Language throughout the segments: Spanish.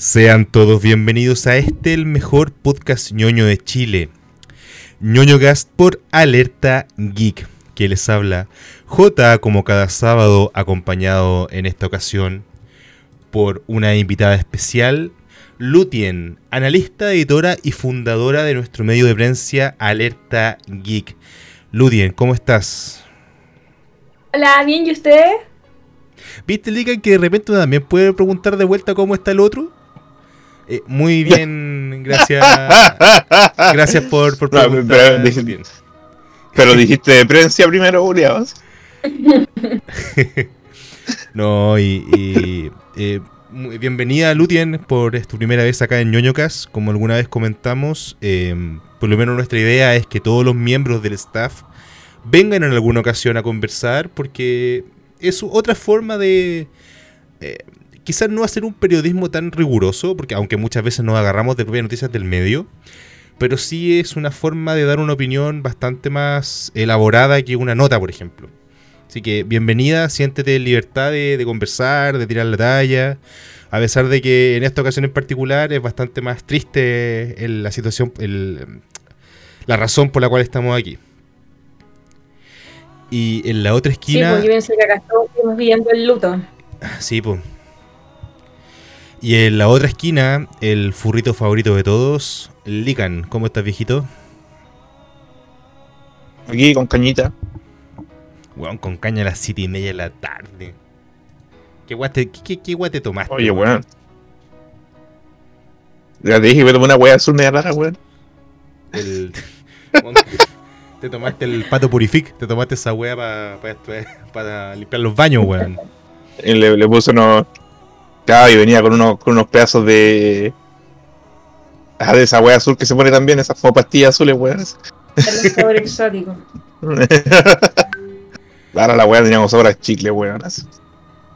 Sean todos bienvenidos a este, el mejor podcast ñoño de Chile. ñoño Gast por Alerta Geek, que les habla J como cada sábado, acompañado en esta ocasión por una invitada especial, Lutien, analista, editora y fundadora de nuestro medio de prensa Alerta Geek. Lutien, ¿cómo estás? Hola, bien, ¿y usted? ¿Viste, Ligan, que de repente también puede preguntar de vuelta cómo está el otro? Eh, muy bien, gracias. gracias por, por preguntar. pero, dijiste, de prensa primero, Julián. no, y, eh, bienvenida Lutien por tu primera vez acá en ñoñocas. Como alguna vez comentamos, eh, por lo menos nuestra idea es que todos los miembros del staff vengan en alguna ocasión a conversar porque es otra forma de quizás no hacer un periodismo tan riguroso, porque aunque muchas veces nos agarramos de propias noticias del medio, pero sí es una forma de dar una opinión bastante más elaborada que una nota, por ejemplo. Así que bienvenida, siéntete en libertad de, conversar, de tirar la talla, a pesar de que en esta ocasión en particular es bastante más triste la situación, la razón por la cual estamos aquí. Y en la otra esquina... Sí, pues yo que acá estamos viviendo el luto. Sí, pues. Y en la otra esquina, el furrito favorito de todos, Lican. ¿Cómo estás, viejito? Aquí con cañita. Weón, con caña a las siete y media de la tarde. ¿Qué guate, qué, qué, guate tomaste? Oye, weón. Ya te dije tomé una wea azul media rara, weón. El... te tomaste el pato purific, te tomaste esa wea para limpiar los baños, weón. Le, le puse unos y venía con unos, con unos pedazos de. Ah, de esa wea azul que se pone también, esas como pastillas azules, weón. El sabor exótico. Ahora la wea teníamos sobras chicle, weón.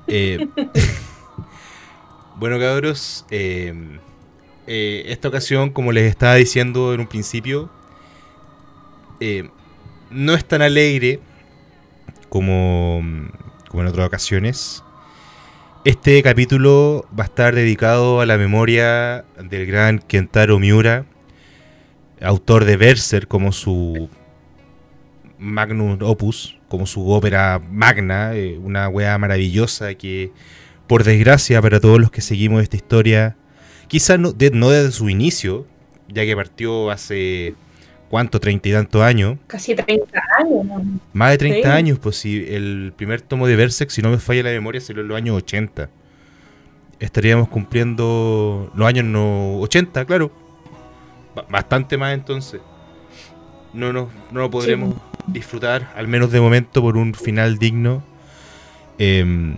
Eh, bueno, cabros, eh, eh, esta ocasión, como les estaba diciendo en un principio, eh, no es tan alegre como, como en otras ocasiones. Este capítulo va a estar dedicado a la memoria del gran Kentaro Miura, autor de Berser como su magnum opus, como su ópera magna, eh, una wea maravillosa que, por desgracia para todos los que seguimos esta historia, quizás no, no desde su inicio, ya que partió hace ¿cuánto? ¿Treinta y tantos años? Casi 30 años. Más de 30 años, pues si el primer tomo de Berserk, si no me falla la memoria, salió en los años 80. Estaríamos cumpliendo los años no 80, claro. Bastante más entonces. No, no, no lo podremos disfrutar, al menos de momento, por un final digno. Em,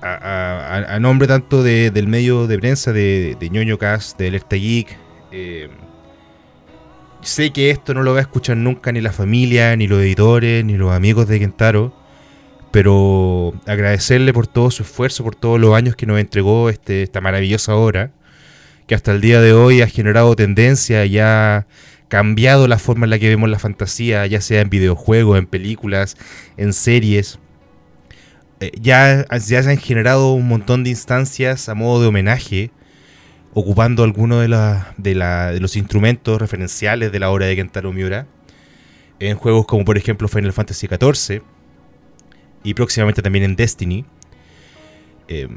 a, nombre tanto del medio de prensa de, de ñoño cast, de Alerta Geek, eh, sé que esto no lo va a escuchar nunca ni la familia, ni los editores, ni los amigos de Kentaro. Pero agradecerle por todo su esfuerzo, por todos los años que nos entregó este, esta maravillosa obra, que hasta el día de hoy ha generado tendencia y ha cambiado la forma en la que vemos la fantasía, ya sea en videojuegos, en películas, en series. Eh, ya, ya se han generado un montón de instancias a modo de homenaje ocupando algunos de, de, los instrumentos referenciales de la obra de Kentaro Miura en juegos como por ejemplo Final Fantasy XIV y próximamente también en Destiny. Eh,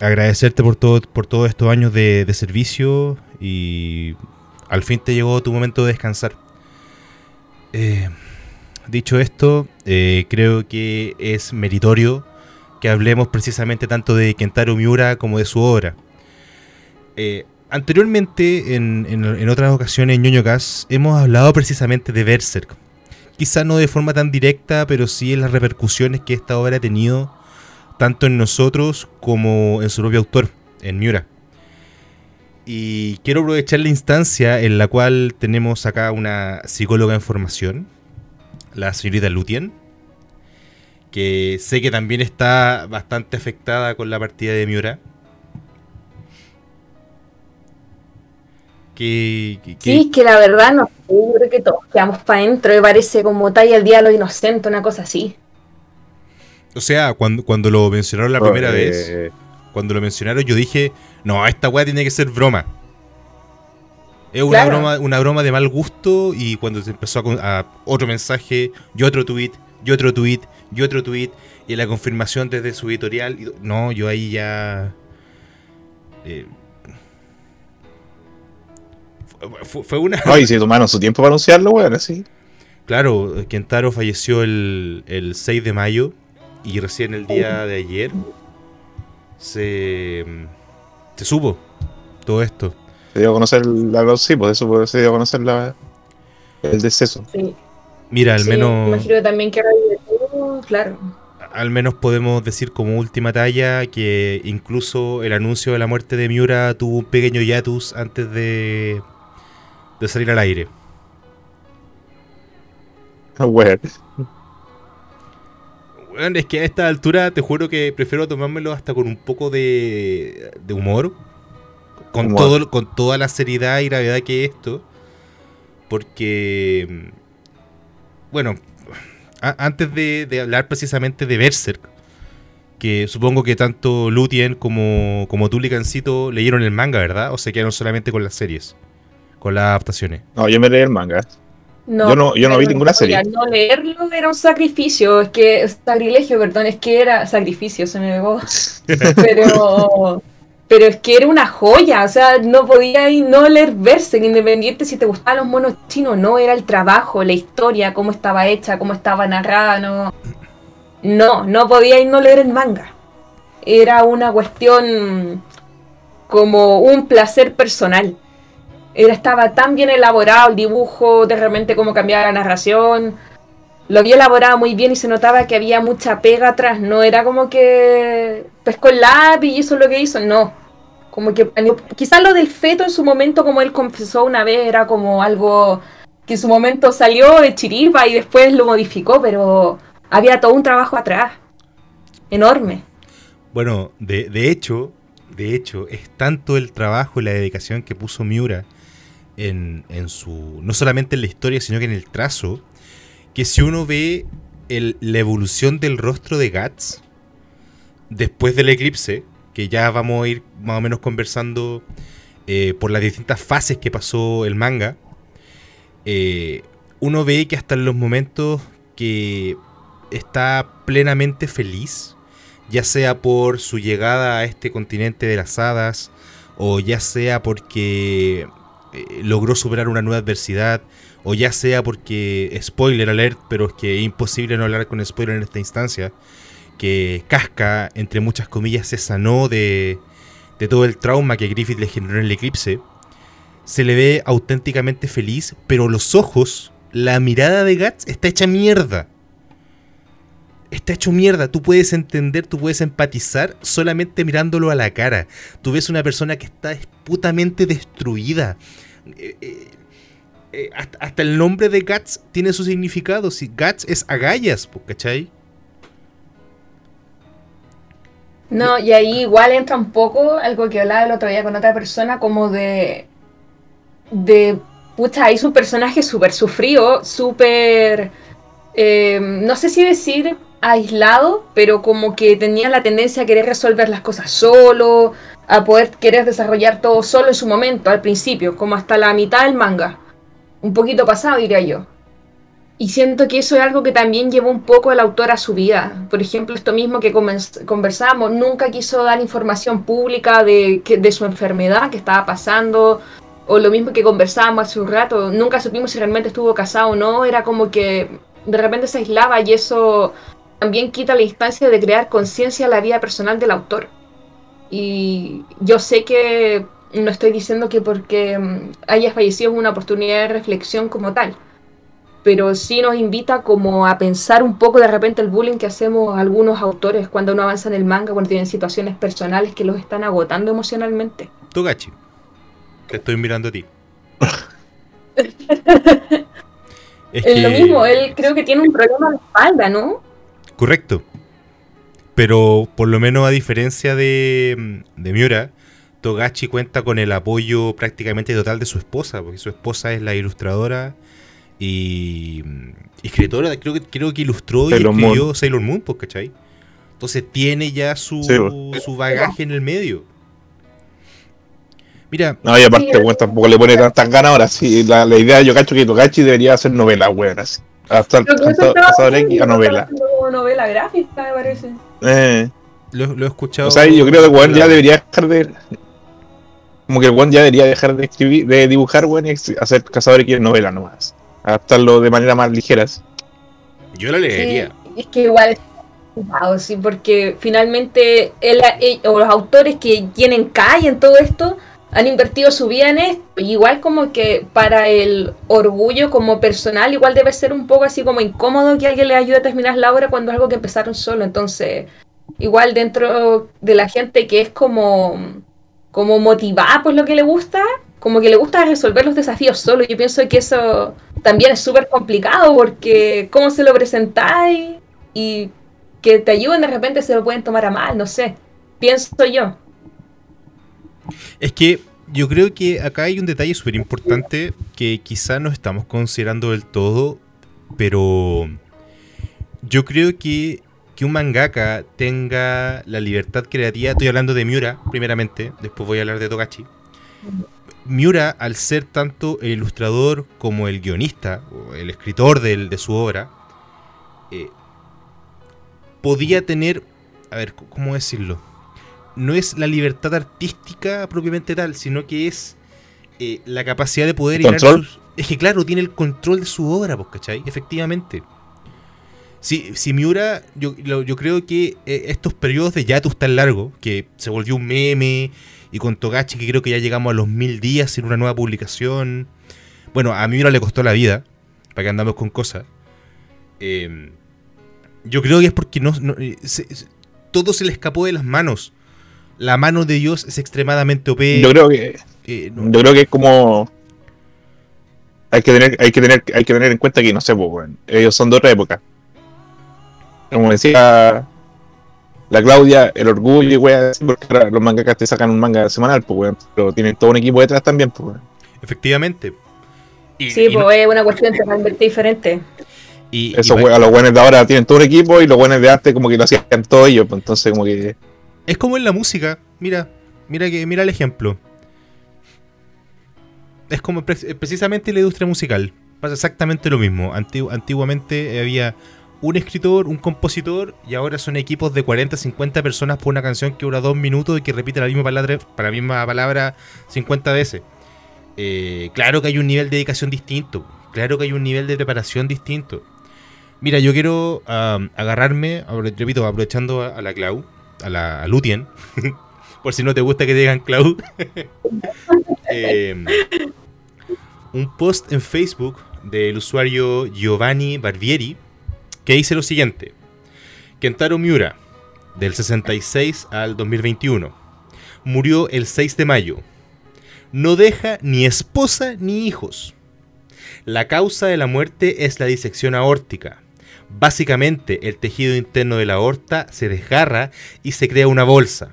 agradecerte por, todo, por todos estos años de, servicio y al fin te llegó tu momento de descansar. Eh, dicho esto, eh, creo que es meritorio que hablemos precisamente tanto de Kentaro Miura como de su obra. Eh, anteriormente, en, otras ocasiones en ñoño hemos hablado precisamente de Berserk. Quizá no de forma tan directa, pero sí en las repercusiones que esta obra ha tenido tanto en nosotros como en su propio autor, en Miura. Y quiero aprovechar la instancia en la cual tenemos acá una psicóloga en formación, la señorita Lutien, que sé que también está bastante afectada con la partida de Miura Que, Sí, que la verdad no yo creo que todos quedamos para adentro, me parece como talla el día de lo inocente, una cosa así. O sea, cuando, cuando lo mencionaron la primera vez. cuando lo mencionaron, yo dije, no, esta weá tiene que ser broma. Es una, Claro. broma, una broma de mal gusto y cuando se empezó a, a otro mensaje y otro tweet, y otro tweet, y otro tweet, y la confirmación desde su editorial, y- no, yo ahí ya... eh, fue- fue, una... Ay, se tomaron su tiempo para anunciarlo, weón, así. Claro, Kentaro falleció el, el 6 de mayo y recién el día de ayer se, se supo todo esto. Se dio a conocer la sí, pues eso se dio a conocer la, el deceso. Sí. Mira, al Sí, menos Imagino que también que todo, claro. al menos podemos decir como última talla que incluso el anuncio de la muerte de Miura tuvo un pequeño hiatus antes de, de salir al aire. Bueno, es que a esta altura te juro que prefiero tomármelo hasta con un poco de, de humor. Con, Humor. todo, con toda la seriedad y gravedad que es esto. Porque, bueno, a- antes de, de hablar precisamente de Berserk, que supongo que tanto Lutien como, como tú, Licancito, leyeron el manga, ¿verdad? O se quedaron solamente con las series, con las adaptaciones. No, yo me leí el manga. No, Yo no- yo no vi ninguna serie. No leerlo era un sacrificio, es que sacrilegio, perdón, es que era sacrificio, se me pegó. Pero pero es que era una joya, o sea, no podía ir no leer Berserk, independiente si te gustaban los monos chinos, no, era el trabajo, la historia, cómo estaba hecha, cómo estaba narrada, no. No, no podía ir no leer el manga. Era una cuestión como un placer personal. Era, estaba tan bien elaborado el dibujo, de repente cómo cambiaba la narración. Lo había elaborado muy bien y se notaba que había mucha pega atrás. No era como que pescó el lápiz y eso es lo que hizo. No. Como que quizás lo del feto en su momento, como él confesó una vez, era como algo que en su momento salió de chiripa y después lo modificó, pero había todo un trabajo atrás. Enorme. Bueno, de, de hecho, de hecho, es tanto el trabajo y la dedicación que puso Miura en, en su. no solamente en la historia, sino que en el trazo. Que si uno ve la evolución del rostro de Guts después del eclipse, que ya vamos a ir más o menos conversando eh, por las distintas fases que pasó el manga, eh, uno ve que hasta en los momentos que está plenamente feliz, ya sea por su llegada a este continente de las hadas, o ya sea porque eh, logró superar una nueva adversidad, o ya sea porque, spoiler alert, pero es que es imposible no hablar con spoiler en esta instancia, que Casca, entre muchas comillas, se sanó de, de todo el trauma que Griffith le generó en el eclipse, se le ve auténticamente feliz, pero los ojos, la mirada de Guts está hecha mierda está hecho mierda. Tú puedes entender, tú puedes empatizar solamente mirándolo a la cara. Tú ves una persona que está putamente destruida. Eh, eh, eh, hasta, el nombre de Guts tiene su significado. Si Guts es agallas, pues, ¿cachai? No, y ahí igual entra un poco algo que hablaba el otro día con otra persona, como de. de. pucha, ahí su personaje súper sufrido, súper. no sé si decir aislado, pero como que tenía la tendencia a querer resolver las cosas solo, a poder querer desarrollar todo solo en su momento, al principio, como hasta la mitad del manga. Un poquito pasado, diría yo. Y siento que eso es algo que también llevó un poco el autor a su vida. Por ejemplo, esto mismo que conversamos, nunca quiso dar información pública de su enfermedad que estaba pasando, o lo mismo que conversábamos hace un rato, nunca supimos si realmente estuvo casado o no, era como que de repente se aislaba y eso también quita la instancia de crear conciencia a la vida personal del autor. Y yo sé que no estoy diciendo que porque mm, haya fallecido es una oportunidad de reflexión como tal pero sí nos invita como a pensar un poco de repente el bullying que hacemos algunos autores cuando uno avanza en el manga, cuando tienen situaciones personales que los están agotando emocionalmente. Togachi. Te estoy mirando a ti. es Es lo mismo, él creo que tiene un problema de espalda, ¿no? Correcto. Pero por lo menos a diferencia de, de Miura, Togachi cuenta con el apoyo prácticamente total de su esposa, porque su esposa es la ilustradora y escritora, creo que, creo que ilustró y Sailor escribió Sailor Moon, pues, ¿cachai? Entonces tiene ya su, Sí, pues. su bagaje en el medio. Mira, No, y aparte, weón, tampoco le pone tantas ganas ahora. Sí, la, la idea yo cacho que Togachi debería hacer novela, weón, así. Hasta hasta- hasta ahora a novela. como novela gráfica, me parece. Eh, lo, lo he escuchado. o sea, yo creo que el weón ya debería dejar de. Como que el weón ya debería dejar de escribir, de dibujar, weón, y hacer cazadores que novela nomás. Adaptarlo de manera más ligeras. Yo la leería. Sí, es que igual sí, porque finalmente él, él- o los autores que tienen calle en todo esto han invertido su vida. Igual como que para el orgullo como personal, igual debe ser un poco así como incómodo que alguien le ayude a terminar la obra cuando es algo que empezaron solo. Entonces, igual dentro de la gente que es como, como motivada por lo que le gusta, como que le gusta resolver los desafíos solo. Yo pienso que eso también es súper complicado porque cómo se lo presentáis y que te ayuden de repente se lo pueden tomar a mal, no sé. Pienso yo. Es que yo creo que acá hay un detalle súper importante que quizá no estamos considerando del todo, pero yo creo que, que un mangaka tenga la libertad creativa, estoy hablando de Miura primeramente, después voy a hablar de Togachi. Miura, al ser tanto el ilustrador como el guionista, o el escritor del- de su obra, eh, podía tener, a ver, ¿cómo decirlo? No es la libertad artística propiamente tal, sino que es eh, la capacidad de poder ¿Control? sus- Es que claro, tiene el control de su obra, pues, ¿cachai? Efectivamente. Si, si Miura, yo, lo- yo creo que eh, estos periodos de Yatus tan largos, que se volvió un meme, y con Togachi, que creo que ya llegamos a los mil días sin una nueva publicación. Bueno, a Miura le costó la vida, para que andamos con cosas. Eh, yo creo que es porque no, no- se- se- todo se le escapó de las manos. La mano de Dios es extremadamente OP. Yo creo que eh, no- yo creo que es como hay que tener hay que tener hay que tener en cuenta que no sé pues, ellos son de otra época como decía la Claudia el orgullo y weón, porque ahora los mangakas te sacan un manga semanal pues weón, pero tienen todo un equipo detrás también pues weón. efectivamente. Y, Sí, y no- pues es una cuestión totalmente diferente. y- y esos va- weón, los buenos de ahora tienen todo un equipo y los buenos de antes como que lo hacían todos ellos pues, entonces como que es como en la música. Mira, mira que mira el ejemplo. Es como pre- eh, precisamente la industria musical. Pasa exactamente lo mismo. Antigu- antiguamente había un escritor, un compositor, y ahora son equipos de 40, 50 personas por una canción que dura dos minutos y que repite la misma palabra, para la misma palabra 50 veces. Eh, claro que hay un nivel de dedicación distinto. Claro que hay un nivel de preparación distinto. Mira, yo quiero am, agarrarme, repito, aprovechando a, a la Clau, a la Lutien, por si no te gusta que digan Clau. Em, un post en Facebook del usuario Giovanni Barbieri que dice lo siguiente: Kentaro Miura, del 66 al 2021, murió el 6 de mayo. No deja ni esposa ni hijos. La causa de la muerte es la disección aórtica. Básicamente, el tejido interno de la aorta se desgarra y se crea una bolsa.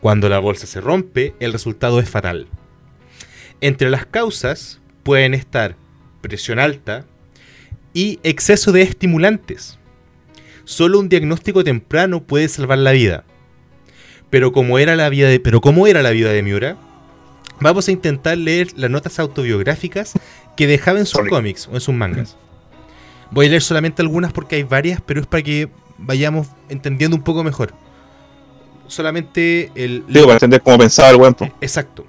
Cuando la bolsa se rompe, el resultado es fatal. Entre las causas pueden estar presión alta y exceso de estimulantes. Solo un diagnóstico temprano puede salvar la vida. Pero como era la vida de, pero ¿cómo era la vida de Miura? Vamos a intentar leer las notas autobiográficas que dejaba en sus cómics o en sus mangas. Voy a leer solamente algunas porque hay varias, pero es para que vayamos entendiendo un poco mejor. Solamente el... digo para entender cómo pensaba el weón pues. Exacto.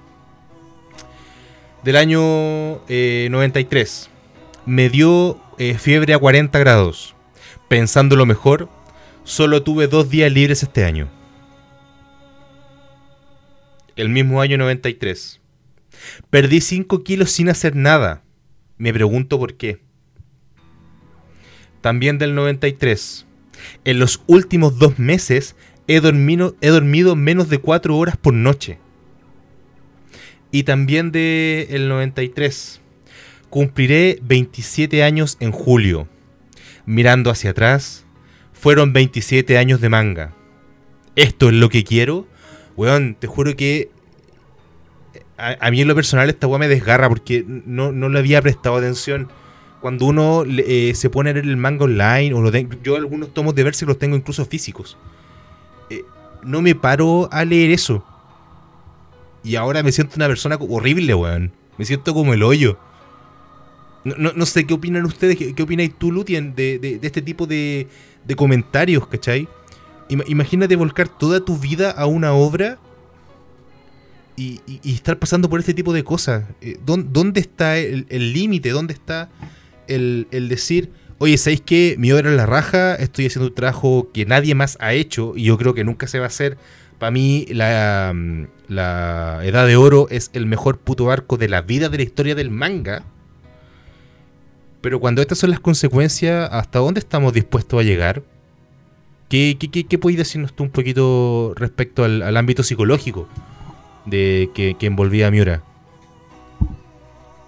Del año eh, 93. Me dio eh, fiebre a 40 grados. Pensando lo mejor, solo tuve dos días libres este año. El mismo año 93. Perdí 5 kilos sin hacer nada. Me pregunto por qué. También del 93. En los últimos dos meses he dormido, he dormido menos de 4 horas por noche. Y también del el 93. Cumpliré 27 años en julio. Mirando hacia atrás, fueron 27 años de manga. ¿Esto es lo que quiero? Weón, te juro que a, a mí en lo personal esta weá me desgarra porque no, no le había prestado atención. Cuando uno eh, se pone a leer el manga online, o lo ten- yo algunos tomos de Berserk los tengo incluso físicos. no me paro a leer eso. Y ahora me siento una persona horrible, weón. Me siento como el hoyo. No, sé qué opinan ustedes, qué, qué opináis tú, Lutien, de, de, este tipo de, de comentarios, ¿cachai? Imagínate volcar toda tu vida a una obra y, estar pasando por este tipo de cosas. Eh, ¿Dónde, está el límite? ¿Dónde está el, decir, oye, ¿sabéis que mi obra es la raja? Estoy haciendo un trabajo que nadie más ha hecho y yo creo que nunca se va a hacer. Para mí, la, la Edad de Oro es el mejor puto arco de la vida de la historia del manga. Pero cuando estas son las consecuencias, ¿hasta dónde estamos dispuestos a llegar? ¿Qué, qué, qué, podéis decirnos tú un poquito respecto al, ámbito psicológico de que, envolvía a Miura?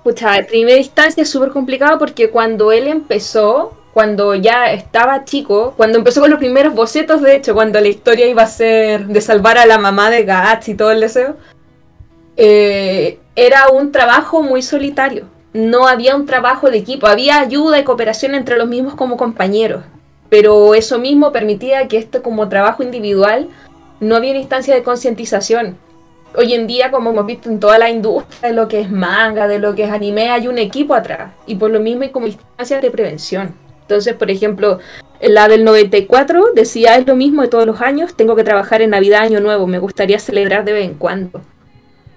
Pucha, en primera instancia es súper complicado porque cuando él empezó, cuando ya estaba chico, cuando empezó con los primeros bocetos, de hecho, cuando la historia iba a ser de salvar a la mamá de Gats y todo el deseo, eh, era un trabajo muy solitario no había un trabajo de equipo, había ayuda y cooperación entre los mismos como compañeros, pero eso mismo permitía que esto como trabajo individual no había una instancia de concientización. Hoy en día, como hemos visto en toda la industria de lo que es manga, de lo que es anime, hay un equipo atrás y por lo mismo hay como instancias de prevención. Entonces, por ejemplo, la del 94 decía es lo mismo de todos los años, tengo que trabajar en Navidad, Año Nuevo, me gustaría celebrar de vez en cuando.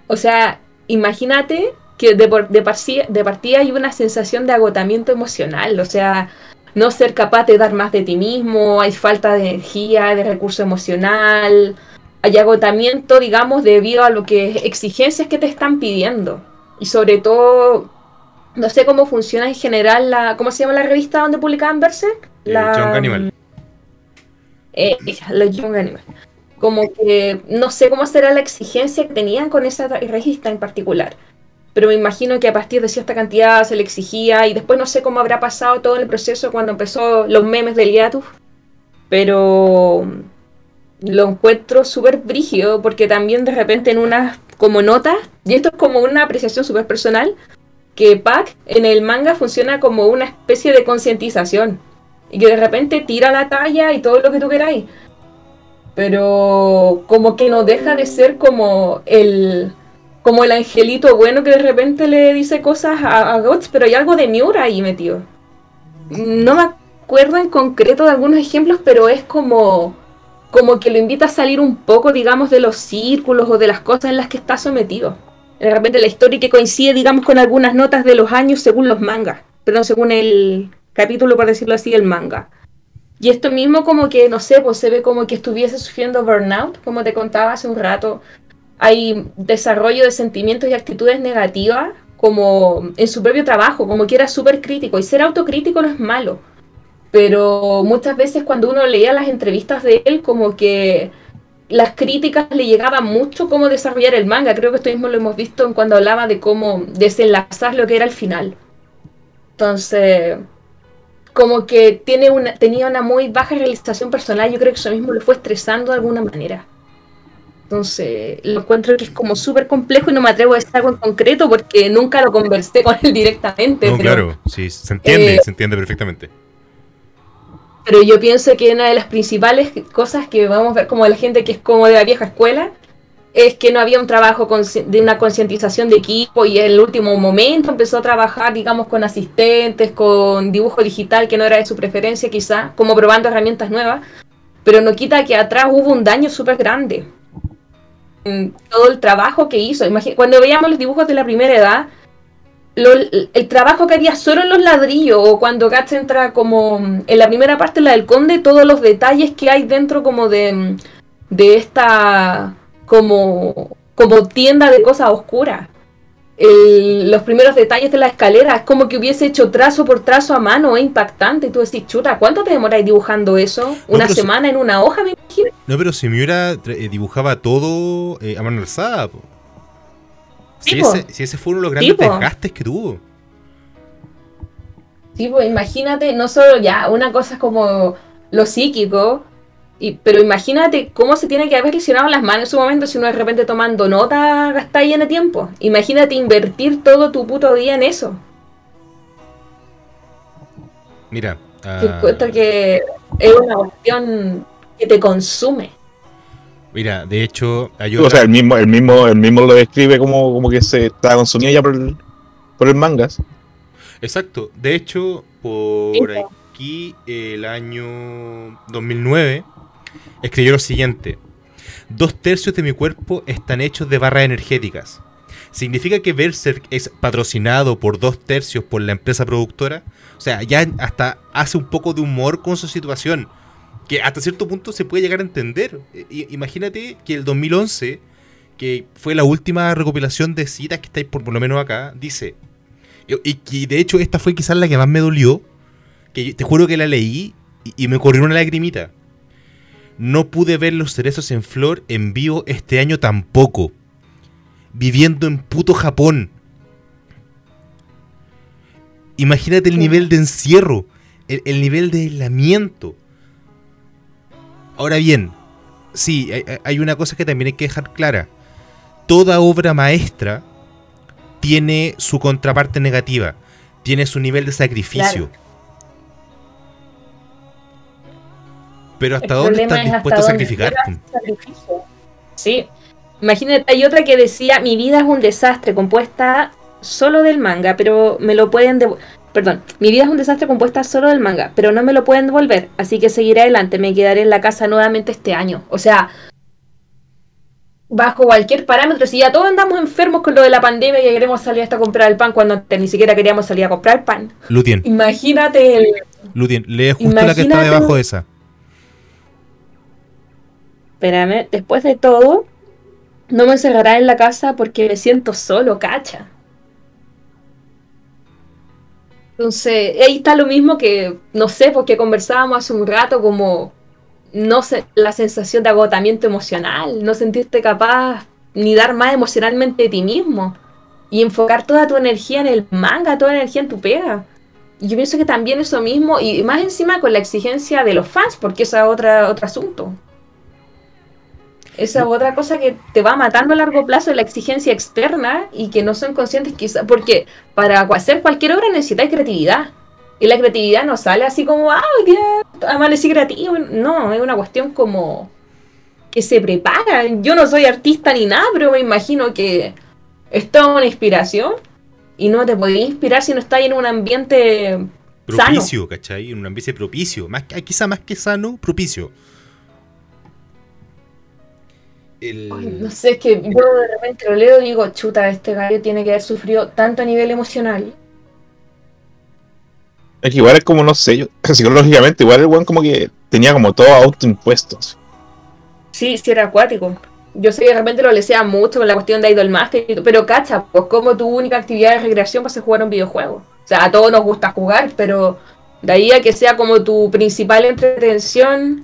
O sea, imagínate que de, de, de partida hay una sensación de agotamiento emocional, o sea, no ser capaz de dar más de ti mismo, hay falta de energía, de recurso emocional, hay agotamiento, digamos, debido a lo que exigencias que te están pidiendo. Y sobre todo, no sé cómo funciona en general la, ¿cómo se llama la revista donde publicaban Berserk? La Young Animal. Eh, la Young Animal. Como que no sé cómo será la exigencia que tenían con esa revista en particular pero me imagino que a partir de cierta cantidad se le exigía y después no sé cómo habrá pasado todo el proceso cuando empezó los memes del hiatus, pero lo encuentro súper brígido porque también de repente en unas como notas, y esto es como una apreciación súper personal, que Pac en el manga funciona como una especie de concientización y que de repente tira la talla y todo lo que tú queráis. Pero como que no deja de ser como el, como el angelito bueno que de repente le dice cosas a, a pero hay algo de Miura ahí metido. No me acuerdo en concreto de algunos ejemplos, pero es como, como que lo invita a salir un poco, digamos, de los círculos o de las cosas en las que está sometido. De repente la historia que coincide, digamos, con algunas notas de los años según los mangas, perdón, según el capítulo, por decirlo así, del manga. Y esto mismo como que, no sé, pues se ve como que estuviese sufriendo burnout, como te contaba hace un rato, hay desarrollo de sentimientos y actitudes negativas como en su propio trabajo, como que era súper crítico. Y ser autocrítico no es malo. Pero muchas veces cuando uno leía las entrevistas de él, como que las críticas le llegaban mucho cómo desarrollar el manga. Creo que esto mismo lo hemos visto en cuando hablaba de cómo desenlazar lo que era el final. Entonces, como que tiene una, tenía una muy baja realización personal. Yo creo que eso mismo le fue estresando de alguna manera. Entonces, lo encuentro que es como súper complejo y no me atrevo a decir algo en concreto porque nunca lo conversé con él directamente. No, claro, sí, se entiende, eh, se entiende perfectamente. Pero yo pienso que una de las principales cosas que vamos a ver como la gente que es como de la vieja escuela es que no había un trabajo de una concientización de equipo y en el último momento empezó a trabajar, digamos, con asistentes, con dibujo digital que no era de su preferencia quizá, como probando herramientas nuevas, pero no quita que atrás hubo un daño súper grande todo el trabajo que hizo. cuando veíamos los dibujos de la primera edad, el trabajo que había solo en los ladrillos, o cuando Gats entra como en la primera parte, la del conde, todos los detalles que hay dentro como de, de esta como, como tienda de cosas oscuras los primeros detalles de la escalera, es como que hubiese hecho trazo por trazo a mano, es impactante. Y tú decís, chuta, ¿cuánto te demoráis dibujando eso? ¿Una semana en una hoja, me imagino? No, pero si Miura eh, dibujaba todo eh, a mano alzada. Si, ese, fue uno de los grandes desgastes que tuvo. Sí, pues imagínate, no solo ya, una cosa es como lo psíquico, pero imagínate cómo se tiene que haber lesionado las manos en su momento si uno de repente tomando nota gasta ahí en el tiempo. Imagínate invertir todo tu puto día en eso. Mira. Uh... que es una cuestión que te consume. Mira, de hecho, hay O sea, el mismo, el mismo, el mismo lo describe como, como que se está consumido ya por el, por el mangas. Exacto. De hecho, por aquí, el año 2009, escribió lo siguiente. Dos tercios de mi cuerpo están hechos de barras energéticas. ¿Significa que Berserk es patrocinado por dos tercios por la empresa productora? O sea, ya hasta hace un poco de humor con su situación. Que hasta cierto punto se puede llegar a entender. I- imagínate que el 2011, que fue la última recopilación de citas que estáis por, por lo menos acá, dice... Y, y que de hecho esta fue quizás la que más me dolió. Que te juro que la leí y, y me corrió una lagrimita. No pude ver los cerezos en flor en vivo este año tampoco. Viviendo en puto Japón. Imagínate el nivel de encierro. El, el nivel de aislamiento. Ahora bien, sí, hay, hay una cosa que también hay que dejar clara. Toda obra maestra tiene su contraparte negativa. Tiene su nivel de sacrificio. Pero hasta El dónde estás es dispuesto a sacrificio. Sí. Imagínate, hay otra que decía, mi vida es un desastre, compuesta solo del manga, pero me lo pueden devolver. Perdón, mi vida es un desastre compuesta solo del manga, pero no me lo pueden devolver, así que seguiré adelante, me quedaré en la casa nuevamente este año. O sea, bajo cualquier parámetro, si ya todos andamos enfermos con lo de la pandemia y queremos salir hasta comprar el pan cuando antes ni siquiera queríamos salir a comprar pan. Lutien, Imagínate el, Lutien, lee justo la que está debajo de esa. Espérame, después de todo, no me encerrará en la casa porque me siento solo, cacha. Entonces, ahí está lo mismo que, no sé, porque conversábamos hace un rato, como, no sé, la sensación de agotamiento emocional, no sentirte capaz ni dar más emocionalmente de ti mismo. Y enfocar toda tu energía en el manga, toda la energía en tu pega. Yo pienso que también eso mismo, y más encima con la exigencia de los fans, porque esa es otra, otro asunto. Esa es otra cosa que te va matando a largo plazo, la exigencia externa y que no son conscientes quizás, porque para hacer cualquier obra necesitáis creatividad. Y la creatividad no sale así como, ah, hoy día amanecí creativo. No, es una cuestión como que se prepara. Yo no soy artista ni nada, pero me imagino que es una inspiración y no te podés inspirar si no estás en un ambiente. Propicio, ¿cachai? En un ambiente propicio. Más, quizá más que sano, propicio. El- Ay, no sé, es que yo de repente lo leo y digo, chuta, este gallo tiene que haber sufrido tanto a nivel emocional. Es que igual es como, no sé, yo, psicológicamente, igual el weón como que tenía como todo autoimpuesto. así. Sí, sí era acuático. Yo sé que de repente lo lesea mucho con la cuestión de Idol Master, y todo, pero cacha, pues como tu única actividad de recreación va a ser jugar un videojuego. O sea, a todos nos gusta jugar, pero de ahí a que sea como tu principal entretención,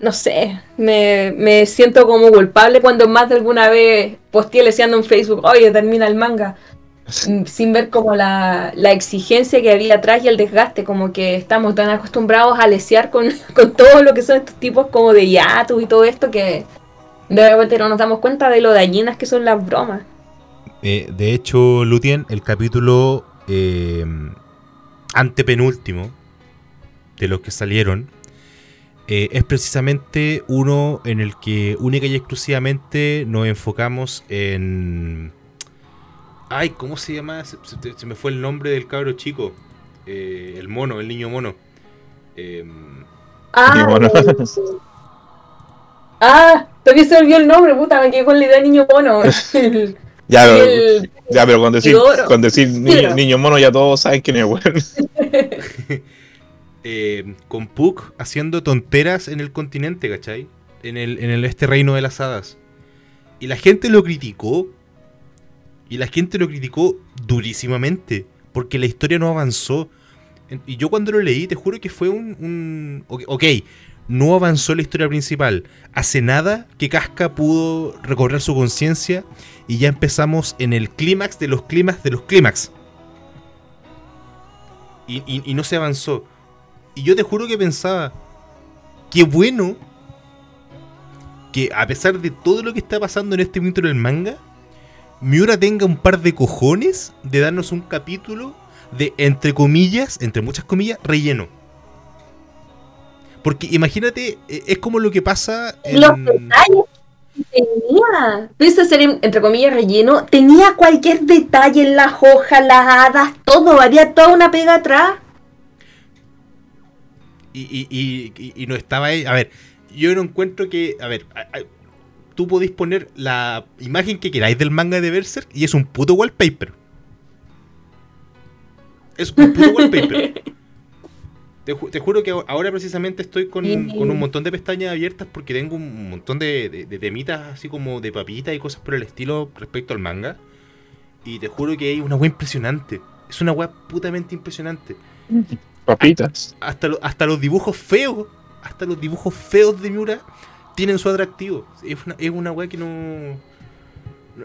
no sé, me, me siento como culpable cuando más de alguna vez posteé leseando en Facebook, oye, termina el manga, sin ver como la, la exigencia que había atrás y el desgaste, como que estamos tan acostumbrados a lesear con, con todo lo que son estos tipos como de yatus y todo esto que de repente no nos damos cuenta de lo dañinas que son las bromas. Eh, de hecho, Lutien, el capítulo eh, antepenúltimo de los que salieron eh, es precisamente uno en el que única y exclusivamente nos enfocamos en... Ay, ¿cómo se llama? Se, se- se me fue el nombre del cabro chico. Eh, el mono, el niño mono. Em, Ah, bueno. el- ah, todavía se olvidó el nombre, puta, me quedé con la idea de niño mono. El- Ya, pero, el- ya, pero con decir, con decir ni- Pero- niño mono ya todos saben quién es, weón. eh, con Puck haciendo tonteras en el continente, ¿cachai? En, el, en el, este reino de las hadas. Y la gente lo criticó. Y la gente lo criticó durísimamente. Porque la historia no avanzó. Y yo cuando lo leí, te juro que fue un... ok, no avanzó la historia principal. Hace nada que Casca pudo recobrar su conciencia y ya empezamos en el clímax de los clímax de los clímax. Y no se avanzó. Y yo te juro que pensaba, qué bueno que a pesar de todo lo que está pasando en este momento en el manga, Miura tenga un par de cojones de darnos un capítulo de, entre comillas, entre muchas comillas, relleno. Porque imagínate, eh, es como lo que pasa Los detalles que tenía. Pese a ser, entre comillas, relleno, tenía cualquier detalle en las hojas, las hadas, todo. Había toda una pega atrás. Y, y, y, y no estaba ahí. A ver, yo no encuentro que. A ver, a- a- tú podéis poner la imagen que queráis del manga de Berserk y es un puto wallpaper. Es un puto wallpaper. Te, ju- te juro que ahora- precisamente estoy con, Sí. con un montón de pestañas abiertas porque tengo un montón de, de- de temitas así como de papitas y cosas por el estilo respecto al manga. Y te juro que hay una wea impresionante. Es una wea putamente impresionante Papitas. hasta, lo- hasta los dibujos feos, hasta los dibujos feos de Miura tienen su atractivo. Es una, es una weá que no,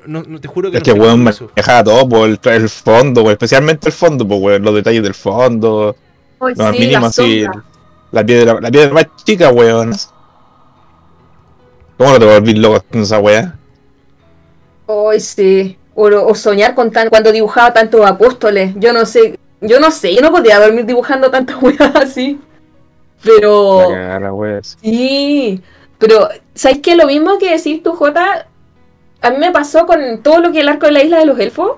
no, no- Te juro que no sé weón cómo eso. maneja todo, por el, el fondo, weón, especialmente el fondo, pues, weón, los detalles del fondo, Ay, lo más sí, mínimo la así, la piedra, la piedra más chica, weón. ¿Cómo no te volvís loco con esa weá? Ay, sí. O, o soñar con tan cuando dibujaba tantos apóstoles. Yo no sé. Yo no sé. Yo no podía dormir dibujando tantas weas así. Pero. Sí. Pero, ¿sabes qué? Lo mismo que decís tú, Jota. A mí me pasó con todo lo que es el arco de la isla de los elfos.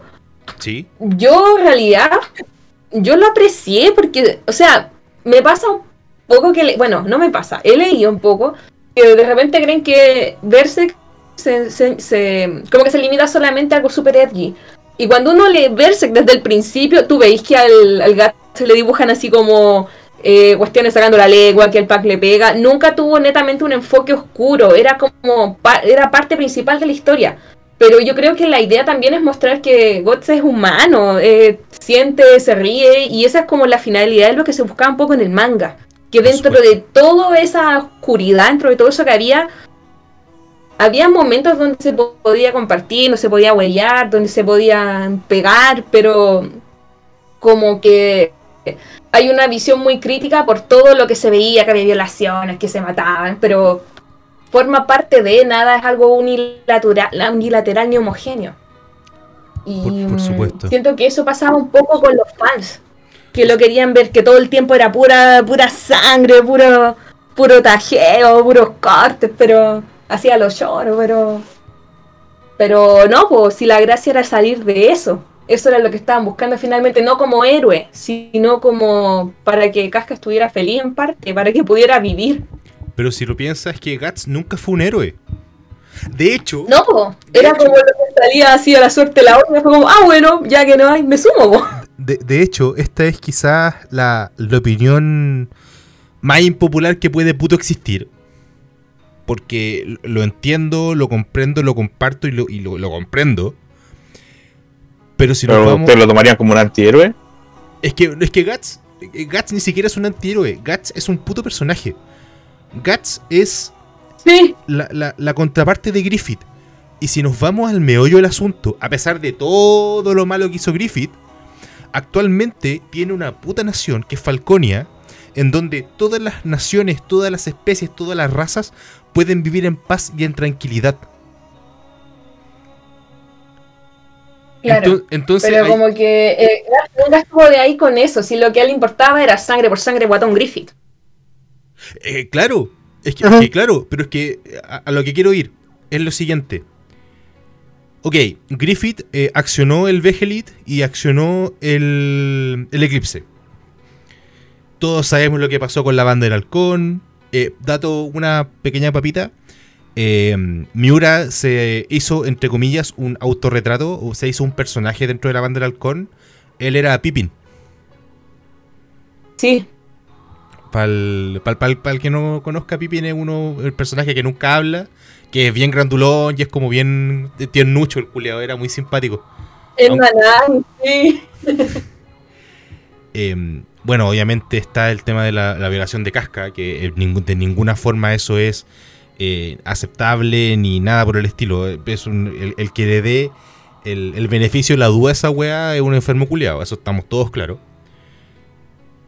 Sí, Yo, en realidad, yo lo aprecié porque, o sea, me pasa un poco que, le- bueno, no me pasa, he leído un poco que de repente creen que Berserk se, se- se- como que se limita solamente a algo super edgy. Y cuando uno lee Berserk desde el principio, tú veis que al, al gato se le dibujan así como eh, cuestiones sacando la lengua, que el pack le pega. Nunca tuvo netamente un enfoque oscuro, era como pa- era parte principal de la historia. Pero yo creo que la idea también es mostrar que Guts es humano, eh, siente, se ríe, y esa es como la finalidad de lo que se buscaba un poco en el manga. Que dentro de toda esa oscuridad, dentro de todo eso que había, había momentos donde se po- podía compartir, donde se podía huellar, donde se podía pegar, pero como que hay una visión muy crítica por todo lo que se veía, que había violaciones, que se mataban, pero forma parte de nada, es algo unilateral, unilateral ni homogéneo. Y Por- por mm, supuesto. siento que eso pasaba un poco con los fans, que lo querían ver, que todo el tiempo era pura, pura sangre, puro, puro tajeo, puros cortes, pero hacía los lloros, pero... Pero no, pues si la gracia era salir de eso. Eso era lo que estaban buscando finalmente, no como héroe, sino como para que Casca estuviera feliz en parte, para que pudiera vivir. pero si lo piensas es que Guts nunca fue un héroe. De hecho, No, po, De era hecho- como lo que salía así a la suerte la otra, fue como, ah, bueno, ya que no hay, me sumo, po. de, de hecho, esta es quizás la, la opinión más impopular que puede puto existir. Porque lo entiendo, lo comprendo, lo comparto y lo, y lo, lo comprendo. Pero si Pero vamos. ustedes lo tomarían como un antihéroe. Es que, es que Guts, eh, Guts ni siquiera es un antihéroe. Guts es un puto personaje. Guts es Sí, la, la- la contraparte de Griffith. Y si nos vamos al meollo del asunto, a pesar de todo lo malo que hizo Griffith, actualmente tiene una puta nación que es Falconia, en donde todas las naciones, todas las especies, todas las razas pueden vivir en paz y en tranquilidad. claro. Entonces, pero hay- como que eh, estuvo de ahí con eso, si lo que a él le importaba era sangre por sangre, guatón Griffith. Eh, claro, es que, Ajá. es que claro, pero es que a, a lo que quiero ir es lo siguiente. Ok, Griffith eh, accionó el Vegelit y accionó el, el Eclipse. Todos sabemos lo que pasó con la banda del halcón. Eh, dato, una pequeña papita. eh, Miura se hizo, entre comillas, un autorretrato, o se hizo un personaje dentro de la banda del halcón. Él era Pippin. Sí, Para el, que no conozca, Pippin es uno, el personaje que nunca habla, que es bien grandulón y es como bien tiernucho el culiado, era muy simpático. el Aunque- sí. Eh, bueno, obviamente está el tema de la, la violación de casca, que ningún- de ninguna forma eso es eh, aceptable ni nada por el estilo. Es un- el, el que le dé el, el beneficio, la duda a esa weá es un enfermo culiado, eso estamos todos claros.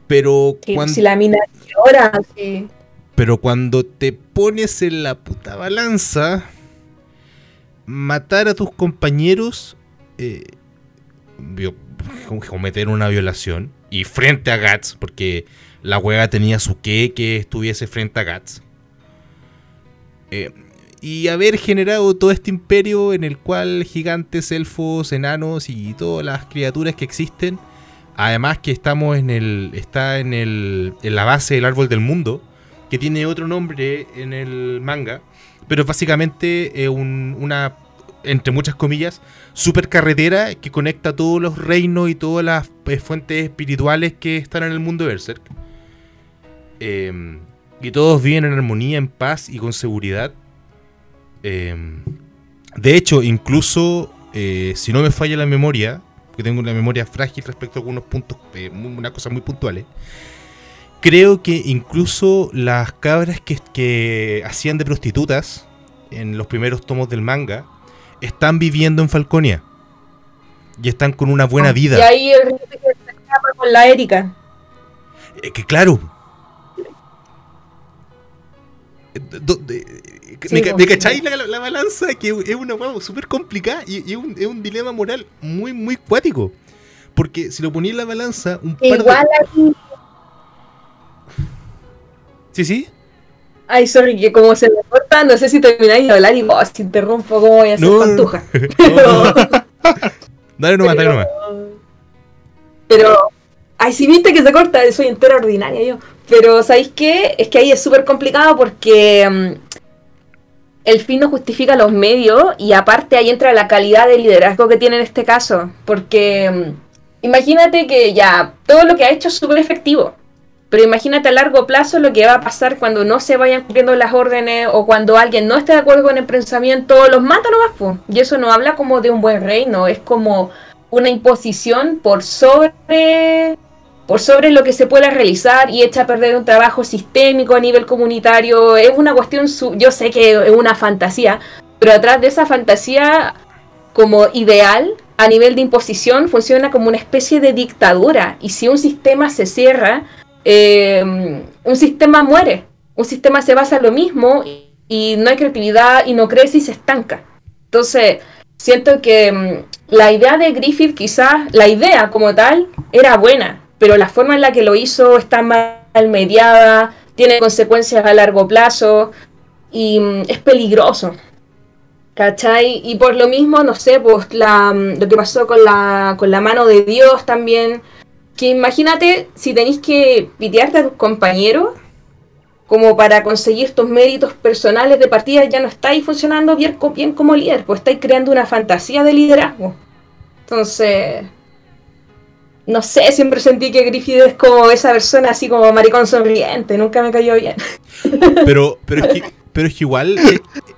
Pero Que cuando... Si la mina llora, sí. Pero cuando te pones en la puta balanza, matar a tus compañeros, eh, cometer una violación, y frente a Gats, porque la hueá tenía su que estuviese frente a Guts. Eh, y haber generado todo este imperio en el cual gigantes, elfos, enanos y todas las criaturas que existen, además que estamos en el está en el en la base del árbol del mundo, que tiene otro nombre en el manga, pero es básicamente una entre muchas comillas super carretera que conecta todos los reinos y todas las eh, fuentes espirituales que están en el mundo de Berserk. Em, y todos viven en armonía, en paz y con seguridad. Em, de hecho, incluso eh, si no me falla la memoria, porque tengo una memoria frágil respecto a algunos puntos, eh, una cosa muy puntuales, creo que incluso las cabras que, que hacían de prostitutas en los primeros tomos del manga están viviendo en Falconia y están con una buena ah, vida. Y ahí el que se escapa con la Erika. Eh, que claro, ¿Me, cacháis la, balanza? Que es una huevo súper complicada y, es, un, dilema moral muy, muy cuático. Porque si lo ponéis en la balanza, un par Igual de... Sí, sí. Ay, sorry, que como se me corta, no sé si termináis de hablar y vos, si interrumpo, ¿cómo voy a hacer no, pantuja? dale nomás, dale nomás. Pero, ay, si viste que se corta, soy entera ordinaria yo. Pero, ¿sabéis qué? Es que ahí es súper complicado porque mm, el fin no justifica los medios y aparte ahí entra la calidad de liderazgo que tiene en este caso. Porque mm, imagínate que ya todo lo que ha hecho es súper efectivo. Pero imagínate a largo plazo lo que va a pasar cuando no se vayan cumpliendo las órdenes o cuando alguien no esté de acuerdo con el pensamiento, los mata nomás. Pues. Y eso no habla como de un buen reino, es como una imposición por sobre por sobre lo que se pueda realizar y echa a perder un trabajo sistémico a nivel comunitario. Es una cuestión, yo sé que es una fantasía, pero atrás de esa fantasía como ideal a nivel de imposición funciona como una especie de dictadura. Y si un sistema se cierra, em, un sistema muere. Un sistema se basa en lo mismo y, no hay creatividad y no crece y se estanca. Entonces, siento que em, la idea de Griffith, quizás, la idea como tal, era buena pero la forma en la que lo hizo está mal mediada, tiene consecuencias a largo plazo y mm, es peligroso. ¿Cachai? Y por lo mismo, no sé, pues la, lo que pasó con la, con la mano de Dios también. Que imagínate si tenéis que pitearte a tus compañeros como para conseguir tus méritos personales de partida, ya no estáis funcionando bien, como líder, pues estáis creando una fantasía de liderazgo. Entonces, no sé, siempre sentí que Griffith es como esa persona así como maricón sonriente, nunca me cayó bien. Pero, pero es que, pero es que igual,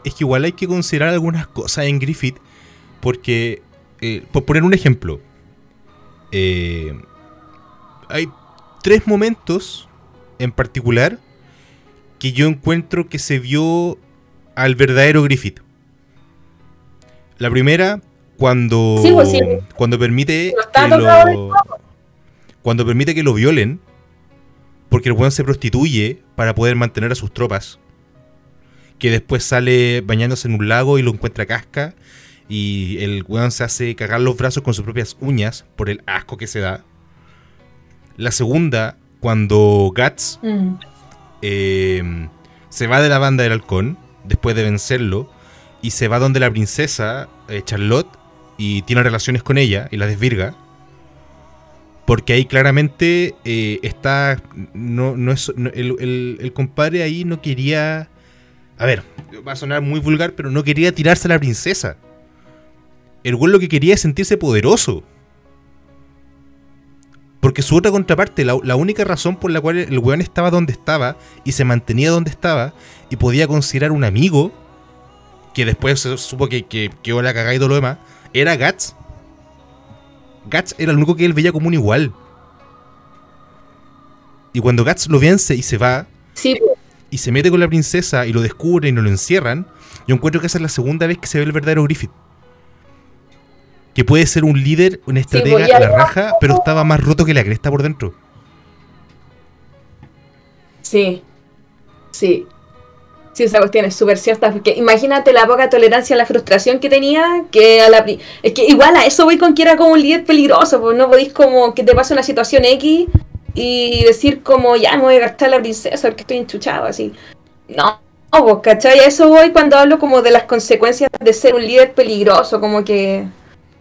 es, que igual hay que considerar algunas cosas en Griffith, porque, eh, por poner un ejemplo, eh, hay tres momentos en particular que yo encuentro que se vio al verdadero Griffith. La primera cuando, pues cuando permite que lo, cuando permite que lo violen, porque el weón se prostituye para poder mantener a sus tropas, que después sale bañándose en un lago y lo encuentra casca, y el weón se hace cagar los brazos con sus propias uñas por el asco que se da. La segunda, cuando Guts mm. eh, se va de la banda del halcón, después de vencerlo, y se va donde la princesa eh, Charlotte y tiene relaciones con ella y la desvirga. Porque ahí claramente eh, está. No, no es, el, compadre ahí no quería. A ver, va a sonar muy vulgar, pero no quería tirarse a la princesa. El güey lo que quería es sentirse poderoso. Porque su otra contraparte, la, única razón por la cual el weón estaba donde estaba y se mantenía donde estaba y podía considerar un amigo, que después se supo que, que quedó la cagada y todo lo demás, era Guts. Guts era el único que él veía como un igual. Y cuando Guts lo vence y se va, y se mete con la princesa y lo descubre y no lo encierran, yo encuentro que esa es la segunda vez que se ve el verdadero Griffith. Que puede ser un líder, una estratega, a la raja, pero estaba más roto que la cresta por dentro. Sí, sí. Sí, esa cuestión es súper cierta, porque imagínate la poca tolerancia a la frustración que tenía, que a la... Es que igual a eso voy con que era como un líder peligroso, pues no podéis como que te pase una situación X y decir como, ya me voy a gastar la princesa porque estoy enchuchado, así. No, no, vos, ¿cachai? A eso voy cuando hablo como de las consecuencias de ser un líder peligroso, como que,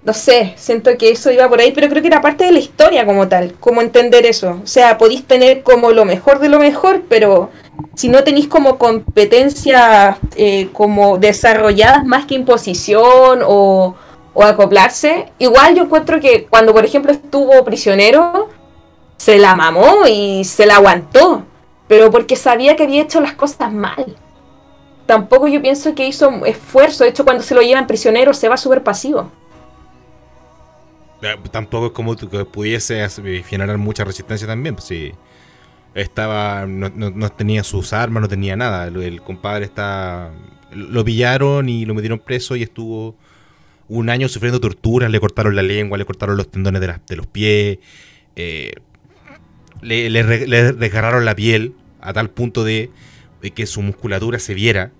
no sé, siento que eso iba por ahí, pero creo que era parte de la historia como tal, como entender eso. O sea, podéis tener como lo mejor de lo mejor, pero si no tenéis como competencias eh, como desarrolladas más que imposición o, o acoplarse, igual yo encuentro que cuando por ejemplo estuvo prisionero, se la mamó y se la aguantó, pero porque sabía que había hecho las cosas mal. Tampoco yo pienso que hizo esfuerzo, de hecho cuando se lo llevan prisionero se va súper pasivo. Eh, Tampoco es como que pudiese hacer- generar mucha resistencia también. Pues. Estaba. No, no- no tenía sus armas, no tenía nada. El, el compadre está. Lo pillaron y lo metieron preso y estuvo un año sufriendo torturas. Le cortaron la lengua, le cortaron los tendones de, de los pies. eh, le, le desgarraron la piel a tal punto de, de que su musculatura se viera.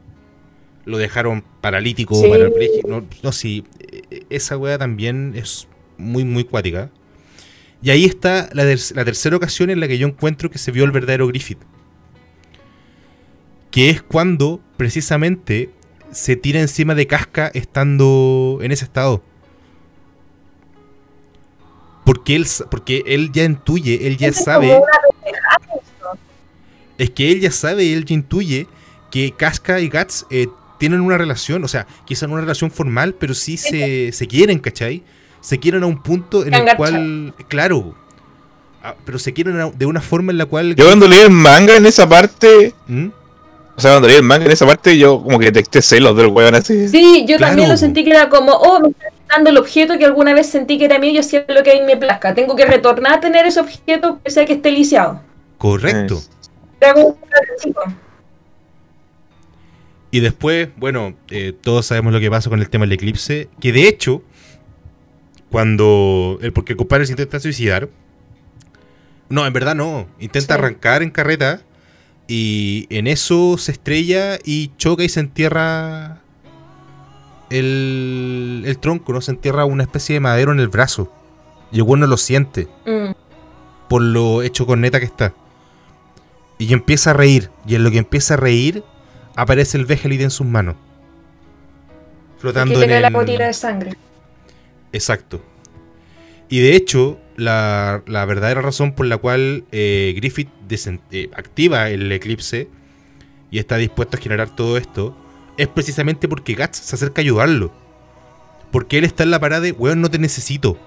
Lo dejaron paralítico. Sí. parapléjico, No, no, sí. eh, Esa weá también es muy, muy cuática. Y ahí está la, ter- la tercera ocasión en la que yo encuentro que se vio el verdadero Griffith. Que es cuando precisamente se tira encima de Casca estando en ese estado. Porque él, porque él ya intuye, él ya Es sabe. Es que él ya sabe, él ya intuye que Casca y Guts eh, tienen una relación, o sea, quizá no una relación formal, pero sí se, se quieren, ¿cachai? Se quieren a un punto en el cual, claro, ah, pero se quieren de una forma en la cual... Yo cuando leí el manga en esa parte, ¿Mm? o sea, cuando leí el manga en esa parte, yo como que detecté celos del weón así. Sí, yo Claro. también lo sentí que era como, oh, me está dando el objeto que alguna vez sentí que era mío y yo hacía lo que a mí me plazca. Tengo que retornar a tener ese objeto pese a que esté lisiado. Correcto. Era como. Y después, bueno, eh, todos sabemos lo que pasa con el tema del eclipse, que de hecho, cuando... El, porque el compadre se intenta suicidar. No, en verdad no. Intenta Sí. arrancar en carreta y en eso se estrella y choca y se entierra el, el tronco, ¿no? Se entierra una especie de madero en el brazo. Y el bueno lo siente Mm. por lo hecho con neta que está. Y empieza a reír. Y en lo que empieza a reír, aparece el Vegelid en sus manos. Flotando en el... la gotita de sangre. Exacto. Y de hecho, la, la verdadera razón por la cual eh, Griffith eh, activa el eclipse y está dispuesto a generar todo esto es precisamente porque Guts se acerca a ayudarlo. Porque él está en la parada de, weón, no te necesito.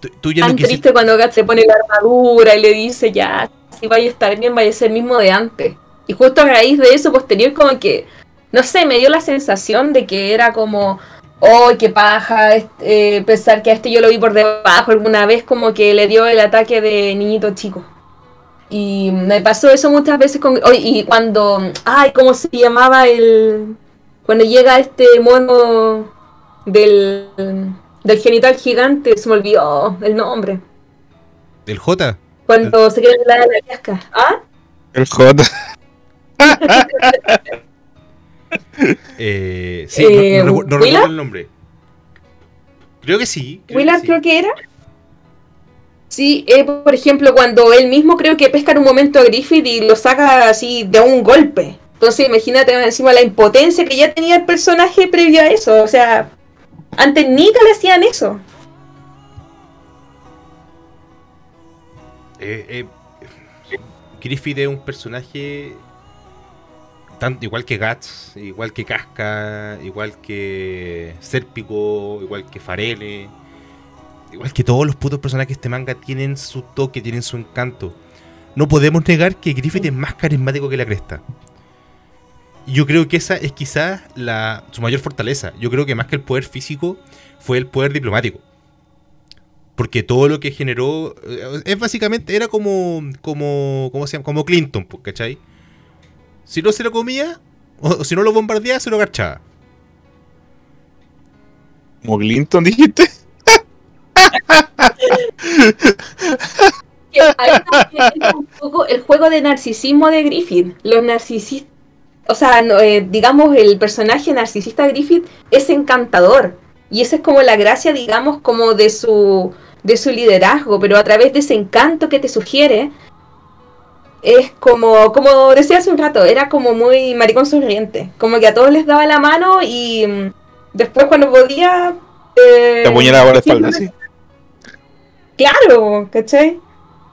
Tú, tú ya Tan triste cuando Gat se pone la armadura y le dice, ya, si vaya a estar bien, vaya a ser el mismo de antes. Y justo a raíz de eso, posterior, como que, no sé, me dio la sensación de que era como, oh, qué paja, es- eh, pensar que a este yo lo vi por debajo alguna vez, como que le dio el ataque de niñito chico. Y me pasó eso muchas veces con... oh, y cuando... Ay, ¿cómo se llamaba el... Cuando llega este mono del, del genital gigante, se me olvidó el nombre. El J. Cuando se queda en la de la casca. ¿Ah? El J. Eh, sí, no- Eh, no, ¿Willard? recuerdo el nombre. Creo que sí. creo que Willard sí. creo que era. Sí, eh, por ejemplo, cuando él mismo creo que pesca en un momento a Griffith y lo saca así de un golpe. Entonces imagínate encima la impotencia que ya tenía el personaje previo a eso. O sea, antes nunca le hacían eso. Eh, eh, Griffith es un personaje igual que Guts, igual que Casca, igual que Sérpico, igual que Farele, igual que todos los putos personajes de este manga tienen su toque, tienen su encanto. No podemos negar que Griffith es más carismático que la cresta. Y Yo creo que esa es quizás su mayor fortaleza. Yo creo que más que el poder físico fue el poder diplomático. Porque todo lo que generó eh, es básicamente, era como, como, ¿cómo se llama? Como Clinton, pues, ¿cachai? Si no se lo comía, o, si no lo bombardeaba, se lo garchaba. Como Clinton, dijiste. Un poco el juego de narcisismo de Griffith. Los narcisistas, o sea, no, eh, digamos, el personaje narcisista de Griffith es encantador. Y esa es como la gracia, digamos, como de su de su liderazgo, pero a través de ese encanto que te sugiere, es como, como decía hace un rato, era como muy maricón sonriente, como que a todos les daba la mano y mm, después cuando podía... Eh, te apuñalaba por la espalda, sí. Claro, ¿cachai?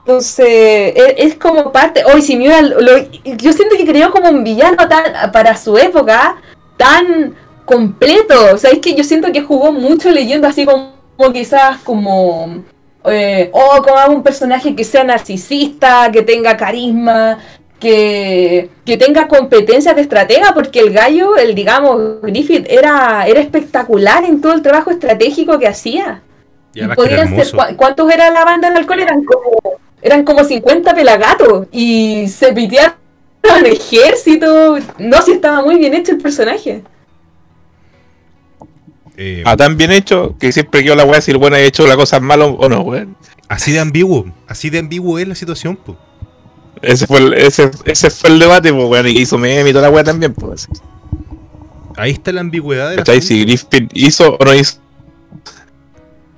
Entonces, e, es, como parte. Hoy, si Miura. yo siento que creó como un villano tan, para su época, tan completo. O sea, es que yo siento que jugó mucho leyendo así como, quizás como. Eh, o como un personaje que sea narcisista, que tenga carisma, que, que, tenga competencias de estratega, porque el gallo, el digamos, Griffith, era, era espectacular en todo el trabajo estratégico que hacía. podían ser, ¿Cuántos era la banda en alcohol? Eran como eran como 50 pelagatos y se pitearon al ejército. No, si estaba muy bien hecho el personaje. Eh, ah, tan bien hecho que siempre quedó la weá si el bueno ha hecho la cosa mal o no, weón. Así de ambiguo, así de ambiguo es la situación, pues. Ese fue el, ese, ese fue el debate, pues, weón, y hizo meme y toda la weá también, pues. Ahí está la ambigüedad de la Si Griffith hizo o no hizo.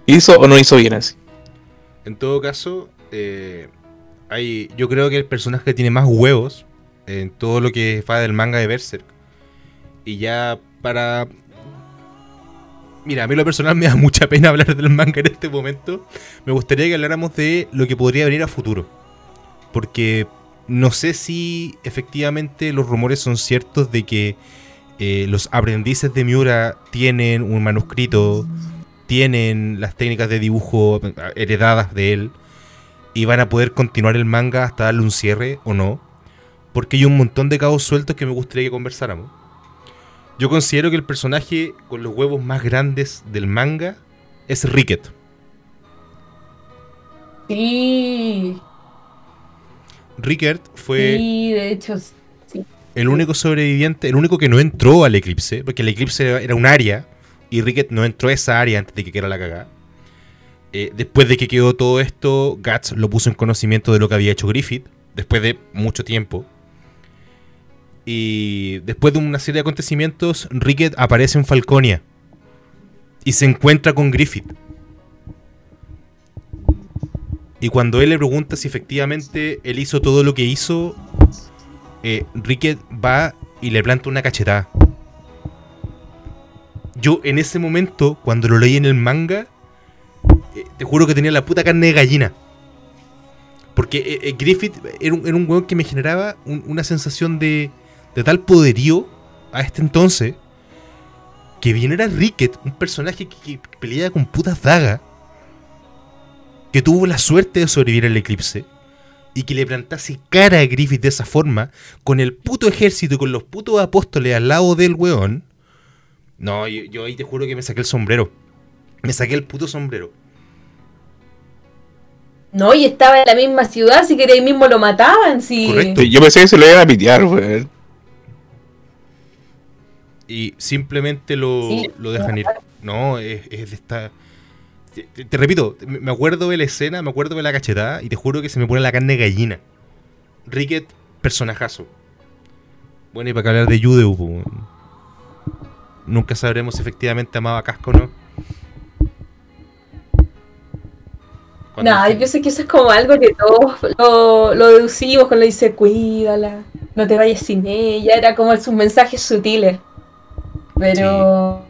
Hizo o no hizo bien así. En todo caso, eh, hay, yo creo que el personaje tiene más huevos en todo lo que va del manga de Berserk. Y ya para... Mira, a mí lo personal me da mucha pena hablar del manga en este momento. Me gustaría que habláramos de lo que podría venir a futuro. Porque no sé si efectivamente los rumores son ciertos de que eh, los aprendices de Miura tienen un manuscrito, tienen las técnicas de dibujo heredadas de él y van a poder continuar el manga hasta darle un cierre o no. Porque hay un montón de cabos sueltos que me gustaría que conversáramos. Yo considero que el personaje con los huevos más grandes del manga es Ricket. Sí. Ricket fue. Sí, de hecho, sí. El único sobreviviente, el único que no entró al eclipse, porque el eclipse era un área y Ricket no entró a esa área antes de que quedara la cagada. Eh, después de que quedó todo esto, Guts lo puso en conocimiento de lo que había hecho Griffith, después de mucho tiempo. Y después de una serie de acontecimientos, Ricket aparece en Falconia y se encuentra con Griffith. Y cuando él le pregunta si efectivamente él hizo todo lo que hizo, eh, Ricket va y le planta una cachetada. Yo en ese momento, cuando lo leí en el manga, eh, te juro que tenía la puta carne de gallina. Porque eh, eh, Griffith era un, era weón que me generaba una sensación de, de tal poderío a este entonces. Que bien era Ricket, un personaje que, peleaba con putas dagas. Que tuvo la suerte de sobrevivir al eclipse. Y que le plantase cara a Griffith de esa forma. Con el puto ejército y con los putos apóstoles al lado del weón. No, yo, yo ahí te juro que me saqué el sombrero. Me saqué el puto sombrero. No, y estaba en la misma ciudad, si queréis mismo lo mataban, sí. Correcto, yo pensé que se lo iban a pitear, weón. Y simplemente lo, dejan ir. No, es, de esta... Te, repito, me acuerdo de la escena, me acuerdo de la cachetada y te juro que se me pone la carne gallina. Ricket, personajazo. Bueno, y para hablar de Yudeu, nunca sabremos si efectivamente amaba Casco o no. No, yo sé que eso es como algo que todos lo, lo deducimos cuando dice cuídala, no te vayas sin ella, era como sus mensajes sutiles. Pero.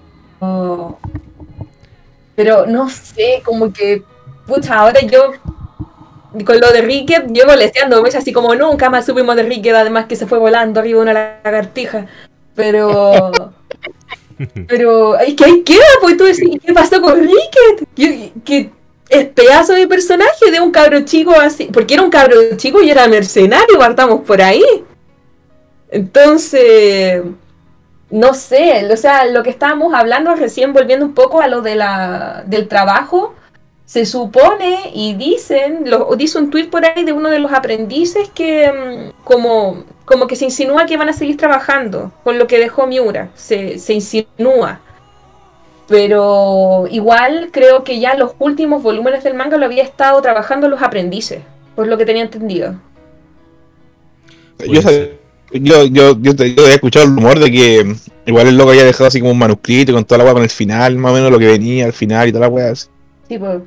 pero no sé, como que. Pucha, ahora yo. Con lo de Ricket, leseando meses así como nunca más supimos de Ricket, además que se fue volando arriba de una lagartija. Pero. pero. ¿Qué queda? Pues tú decís, ¿qué pasó con Ricket? ¿Qué, es pedazo de personaje de un cabro chico así, porque era un cabro chico y era mercenario, partamos por ahí. Entonces, no sé, o sea, lo que estábamos hablando recién, volviendo un poco a lo de la, del trabajo, se supone y dicen, lo, dice un tuit por ahí de uno de los aprendices que mm, como, como que se insinúa que van a seguir trabajando con lo que dejó Miura, se, se insinúa. Pero igual creo que ya los últimos volúmenes del manga lo había estado trabajando los aprendices, por lo que tenía entendido. Yo, yo, yo, yo, había escuchado el rumor de que igual el loco había dejado así como un manuscrito con toda la weá con el final, más o menos lo que venía al final y toda la weá así. Sí, pues.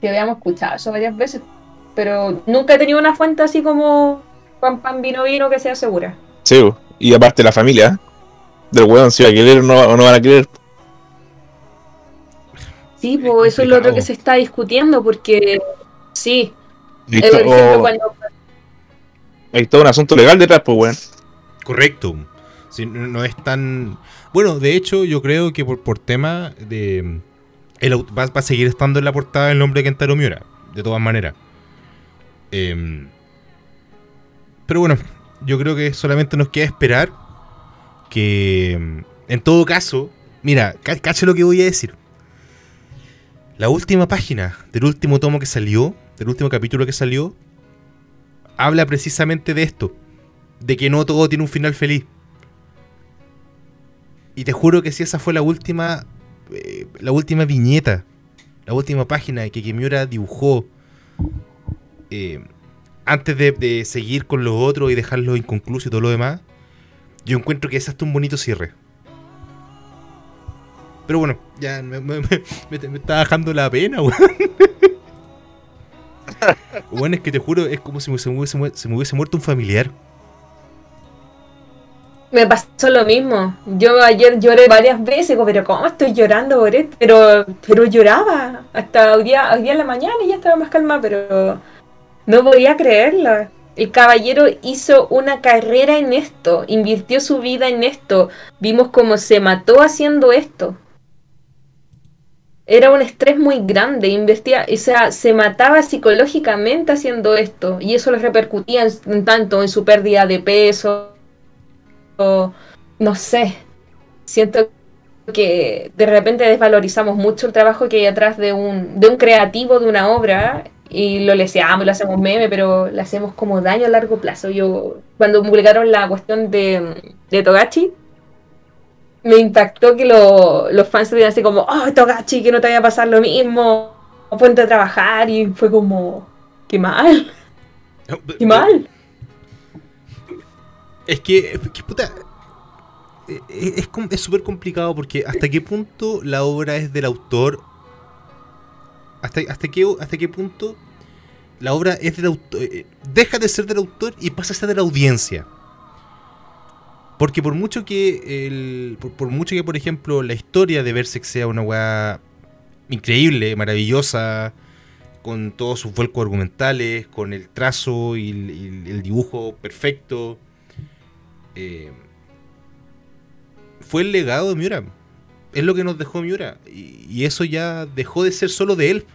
Sí, habíamos escuchado eso varias veces, pero nunca he tenido una fuente así como pan pan vino vino que sea segura. Sí, bo. y aparte la familia del weón, si va a querer o no, o no van a querer. Sí, Es pues eso es lo otro que se está discutiendo, porque sí, eh, o- cuando Hay todo un asunto legal detrás, pues weón. Correcto. Sí, no es tan. Bueno, de hecho, yo creo que por, por tema de. El, va, va a seguir estando en la portada el nombre de Kentaro Miura, de todas maneras. Em, pero bueno, yo creo que solamente nos queda esperar que. En todo caso, mira, ca- cacha lo que voy a decir. La última página del último tomo que salió, del último capítulo que salió, habla precisamente de esto de que no todo tiene un final feliz. Y te juro que si esa fue la última, eh, la última viñeta, la última página que Kimiura dibujó eh, antes de, seguir con los otros y dejarlo inconcluso y todo lo demás, yo encuentro que es hasta un bonito cierre. Pero bueno, ya me- me está bajando la pena, weón. Bueno, es que te juro, es como si se me hubiese, muerto un familiar. me pasó lo mismo. Yo ayer lloré varias veces, pero ¿cómo estoy llorando por esto? Pero, pero lloraba. Hasta hoy día, hoy día en la mañana y ya estaba más calma, pero no podía creerlo. El caballero hizo una carrera en esto, invirtió su vida en esto. Vimos cómo se mató haciendo esto. Era un estrés muy grande, invertía, o sea, se mataba psicológicamente haciendo esto y eso le repercutía en- tanto en su pérdida de peso, no sé, siento que de repente desvalorizamos mucho el trabajo que hay atrás de un, de un creativo, de una obra, y lo leseamos, lo hacemos meme, pero le hacemos como daño a largo plazo. Yo, cuando publicaron la cuestión de, de Togachi, me impactó que lo- los fans estuvieran así como, oh, Togachi, que no te vaya a pasar lo mismo, ponte a trabajar, y fue como, qué mal, qué mal. Es que, que, puta, es com- es súper complicado porque hasta qué punto la obra es del autor, hasta, hasta, qué, hasta qué punto la obra es del autor, eh, deja de ser del autor y pasa a ser de la audiencia. Porque por mucho que, el, por, mucho que, por ejemplo, la historia de Berserk sea una weá increíble, maravillosa, con todos sus vuelcos argumentales, con el trazo y el, dibujo perfecto, eh, fue el legado de Miura. Es lo que nos dejó Miura. Y, eso ya dejó de ser solo de él.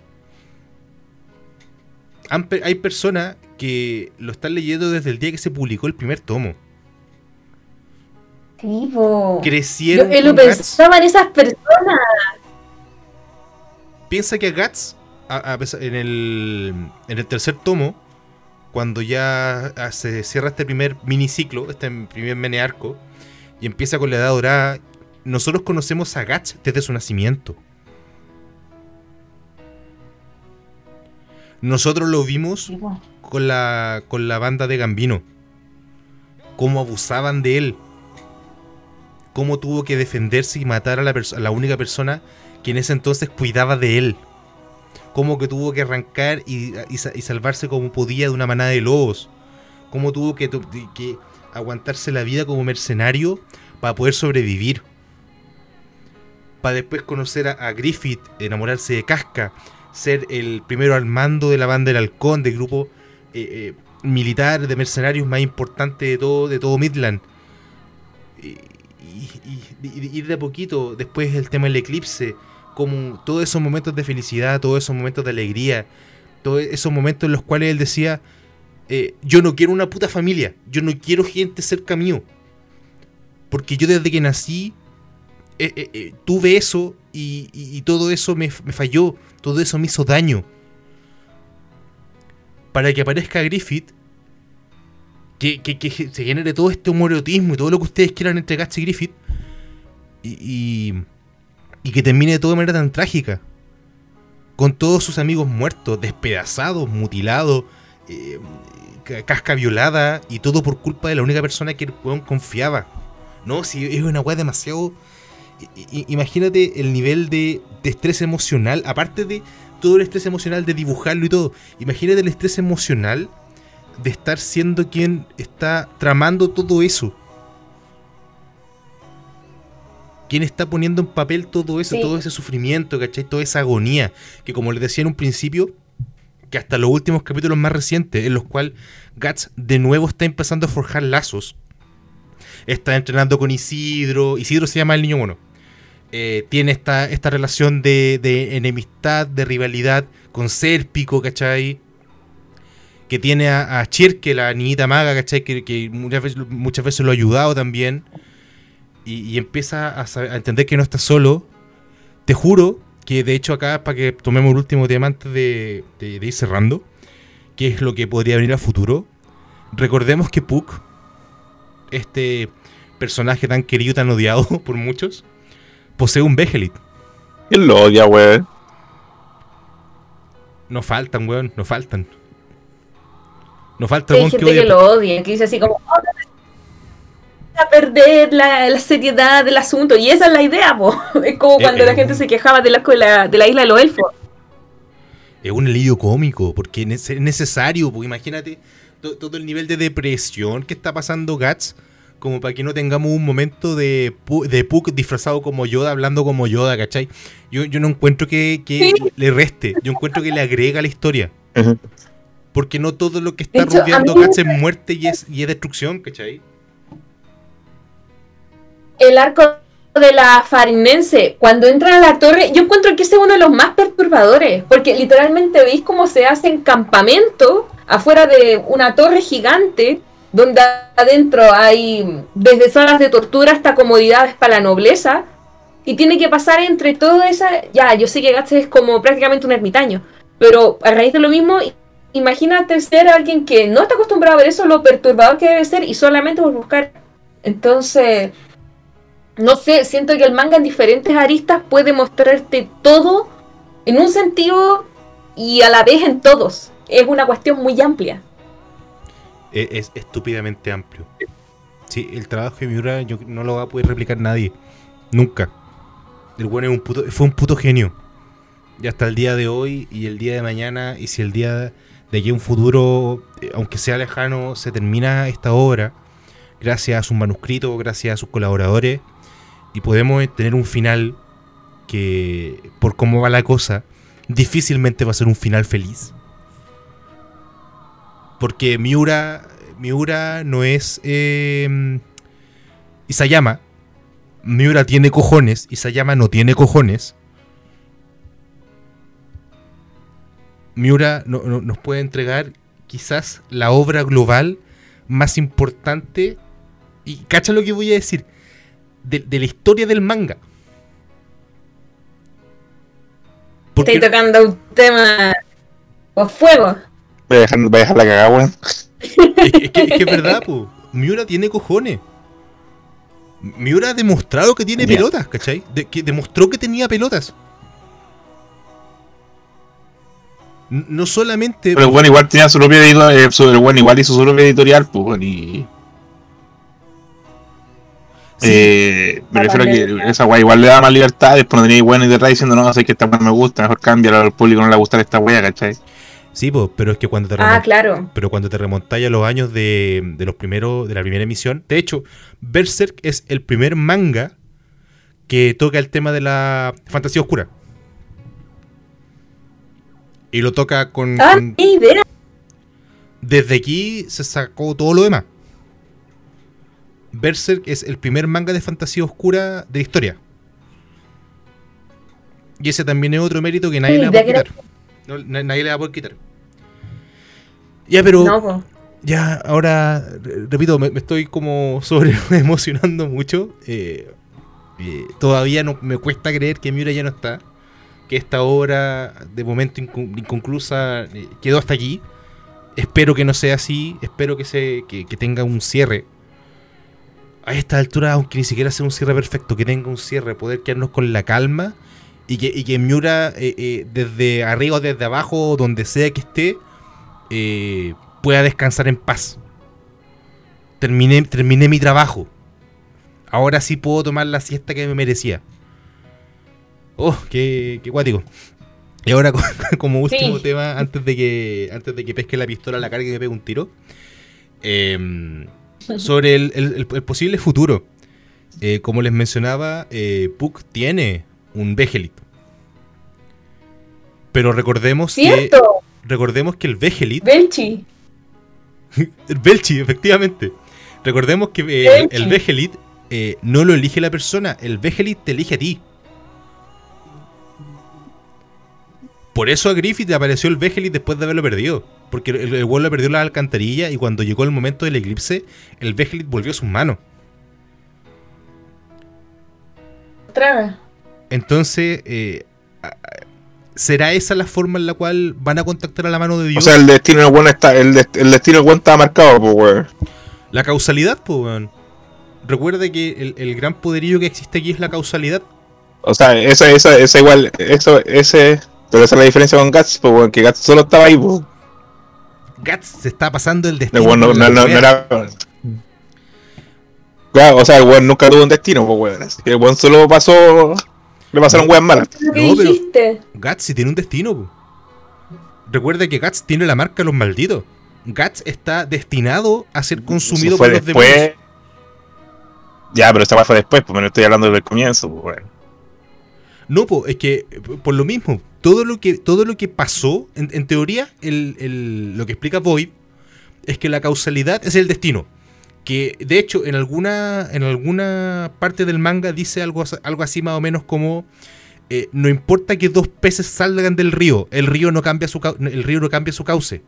Hay personas que lo están leyendo desde el día que se publicó el primer tomo. Yo Crecieron. eh, lo pensaba en esas personas. Piensa que a Guts, a- a pesar- en, el, en el tercer tomo, cuando ya ah, se cierra este primer miniciclo, este primer menearco, y empieza con la edad dorada, nosotros conocemos a Guts desde su nacimiento. Nosotros lo vimos con la, con la banda de Gambino. Cómo abusaban de él. Cómo tuvo que defenderse y matar a la, a la única persona que en ese entonces cuidaba de él. Cómo que tuvo que arrancar y, y sa- y salvarse como podía de una manada de lobos. Cómo tuvo que, aguantarse la vida como mercenario para poder sobrevivir. Para después conocer a, Griffith, enamorarse de Casca, ser el primero al mando de la banda del halcón, del grupo eh, eh, militar de mercenarios más importante de todo, de todo Midland. Y- ir de a poquito, después el tema del eclipse, como todos esos momentos de felicidad, todos esos momentos de alegría, todos esos momentos en los cuales él decía, eh, yo no quiero una puta familia, yo no quiero gente cerca mío. Porque yo desde que nací eh, eh, tuve eso y, todo eso me falló, todo eso me hizo daño. Para que aparezca Griffith, que, que- que se genere todo este homoerotismo y todo lo que ustedes quieran entre Guts y Griffith, y, y, que termine de toda manera tan trágica. Con todos sus amigos muertos, despedazados, mutilados, eh, ca- casca violada, y todo por culpa de la única persona que el weón confiaba. No, si es una weá demasiado. Imagínate el nivel de estrés emocional, aparte de todo el estrés emocional de dibujarlo y todo. Imagínate el estrés emocional de estar siendo quien está tramando todo eso. Quien está poniendo en papel todo eso, Sí. todo ese sufrimiento, ¿cachai? Toda esa agonía. Que como les decía en un principio, que hasta los últimos capítulos más recientes, en los cuales Guts de nuevo está empezando a forjar lazos. Está entrenando con Isidro. Isidro se llama el niño mono. Eh, tiene esta, esta relación de, de enemistad, de rivalidad con Sérpico, ¿cachai? Que tiene a, a Chirke, la niñita maga, ¿cachai? Que, que muchas, veces, muchas veces lo ha ayudado también. Y, y empieza a, saber- a entender que no está solo. Te juro que, de hecho, acá, para que tomemos el último tema antes de, de- de ir cerrando, que es lo que podría venir a futuro. Recordemos que Puck, este personaje tan querido tan odiado por muchos, posee un Behelit. ¿Quién lo odia, weón? No faltan, weón, no faltan. No falta Hay que gente que lo odia, que dice así como, "Oh, no a perder la, la seriedad del asunto. Y esa es la idea, po. Es como Eh, cuando eh, la gente se quejaba de la, de la, de la isla de los elfos. Es un alivio cómico, porque es es necesario, porque imagínate to- todo el nivel de depresión que está pasando Guts, como para que no tengamos un momento de, de Puck disfrazado como Yoda, hablando como Yoda, ¿cachai? Yo, yo no encuentro que, que Sí. le reste, yo encuentro que le agrega a la historia. Porque no todo lo que está hecho, rodeando Guts es muerte y es, y es destrucción, ¿cachai? El arco de la farinense, cuando entran a la torre, yo encuentro que ese es uno de los más perturbadores, porque literalmente veis cómo se hacen campamentos afuera de una torre gigante, donde adentro hay desde salas de tortura hasta comodidades para la nobleza, y tiene que pasar entre toda esa... Ya, yo sé que Guts es como prácticamente un ermitaño, pero a raíz de lo mismo, imagínate ser alguien que no está acostumbrado a ver eso, lo perturbador que debe ser, y solamente por buscar. Entonces, no sé, siento que el manga en diferentes aristas puede mostrarte todo en un sentido y a la vez en todos. Es una cuestión muy amplia. Es, es estúpidamente amplio. Sí, el trabajo de Miura yo, no lo va a poder replicar nadie. Nunca. El bueno es un puto, fue un puto genio. Y hasta el día de hoy y el día de mañana, y si el día de a un futuro, eh, aunque sea lejano, se termina esta obra, gracias a sus manuscritos, gracias a sus colaboradores, y podemos tener un final que, por cómo va la cosa, difícilmente va a ser un final feliz. Porque Miura, Miura no es eh, Isayama. Miura tiene cojones, Isayama no tiene cojones. Miura no- no- nos puede entregar quizás la obra global más importante, y cacha lo que voy a decir, de, de la historia del manga. Estoy Porque, tocando un tema con fuego. Voy a dejar, voy a dejar la cagada, weón. Es que, es que- es que es verdad, po. Miura tiene cojones. Miura ha demostrado que tiene pelotas, ¿cachai? De- que demostró que tenía pelotas. No solamente. Pero el weón igual tenía su propia editorial, eh, su- weón igual hizo su propia editorial, pues, y... Sí, Eh, me La refiero a que esa weá igual le da más libertad, después no tenía weón detrás diciendo no, sé que esta weá me gusta, mejor cámbiala al público no le va a gustar esta weá, ¿cachai? sí, po, pero es que cuando te Ah, remon- claro. Pero cuando te remontáis a los años de, de los primeros, de la primera emisión. De hecho, Berserk es el primer manga que toca el tema de la fantasía oscura. Y lo toca con- Ah, con, qué idea. Desde aquí se sacó todo lo demás. Berserk es el primer manga de fantasía oscura de la historia. Y ese también es otro mérito que nadie Sí, le va a quitar. No, nadie le va a poder quitar. Ya, pero No, ya ahora, re- repito, me, me estoy como sobre emocionando mucho. Eh, eh, todavía no me cuesta creer que Miura ya no está. Que esta obra, de momento inconclusa, eh, quedó hasta aquí. Espero que no sea así. Espero que, se, que, tenga un cierre. A esta altura, aunque ni siquiera sea un cierre perfecto, que tenga un cierre, poder quedarnos con la calma. Y que, y que Miura, eh, eh, desde arriba o desde abajo, donde sea que esté, pueda descansar en paz. Terminé, terminé mi trabajo. Ahora sí puedo tomar la siesta que me merecía. Oh, qué, qué cuático. Y ahora, como último Sí. tema, antes de que antes de que pesque la pistola la cara y me pegue un tiro, eh, sobre el, el- el- el posible futuro. Eh, como les mencionaba, eh, Puck tiene un Vegelit. Pero recordemos que ¿Cierto? recordemos que el Vegelit Belchi. El Belchi, efectivamente. Recordemos que eh, el Vegelit eh, no lo elige la persona, el Vegelit te elige a ti. Por eso a Griffith le apareció el Vegelit después de haberlo perdido. Porque el, el lo perdió la alcantarilla y cuando llegó el momento del eclipse, el Vegelit volvió a sus manos. Otra vez. Entonces, eh, ¿será esa la forma en la cual van a contactar a la mano de O Dios? sea, el destino del weón está, el, dest- el destino del weón estaba marcado, pues weón. la causalidad, pues, weón. Recuerda que el, el gran poderío que existe aquí es la causalidad. O sea, esa, esa, esa igual, eso, ese, pero esa es la diferencia con Guts, pues weón, que Guts solo estaba ahí, pues. Guts se está pasando el destino. weón no, no, era. Claro, o sea, el weón nunca tuvo un destino, pues weón. Así que el weón solo pasó. Le pasaron weas malas. No, pero-. Guts sí tiene un destino. po. Recuerda que Guts tiene la marca de los malditos. Guts está destinado a ser consumido por los después. demonios. Ya, pero esa wea fue después, pues me lo estoy hablando desde el comienzo, pues weón. No, po, es que por lo mismo, todo lo que, todo lo que pasó, en, en teoría, el- el- lo que explica Void es que la causalidad es el destino. Que de hecho, en alguna, en alguna parte del manga dice algo, algo así más o menos como. eh, no importa que dos peces salgan del río, el río no cambia su, el río no cambia su cauce.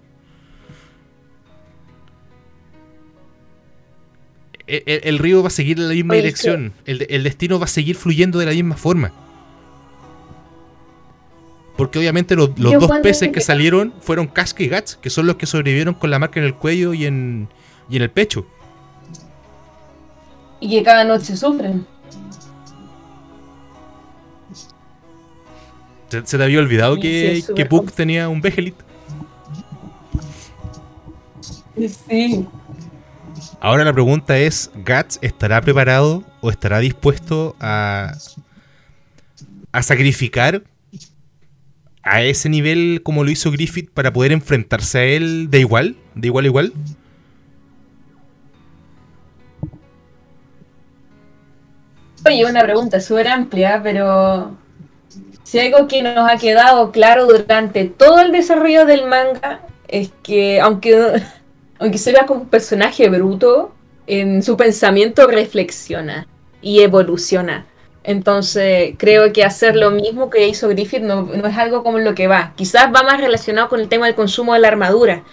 E- El, el río va a seguir en la misma Oye, dirección. El, el destino va a seguir fluyendo de la misma forma. Porque obviamente los, los dos peces que salieron fueron Casca y Guts, que son los que sobrevivieron con la marca en el cuello y en, y en el pecho. Y que cada noche sufren. ¿Se, se te había olvidado que, sí, que Puck tenía un Vegelit? Sí. Ahora la pregunta es, ¿Guts estará preparado o estará dispuesto a, a sacrificar a ese nivel como lo hizo Griffith para poder enfrentarse a él de igual, de igual a igual? Oye, una pregunta súper amplia, pero si algo que nos ha quedado claro durante todo el desarrollo del manga es que aunque, aunque se como un personaje bruto, en su pensamiento reflexiona y evoluciona. Entonces creo que hacer lo mismo que hizo Griffith no, no es algo como lo que va. Quizás va más relacionado con el tema del consumo de la armadura,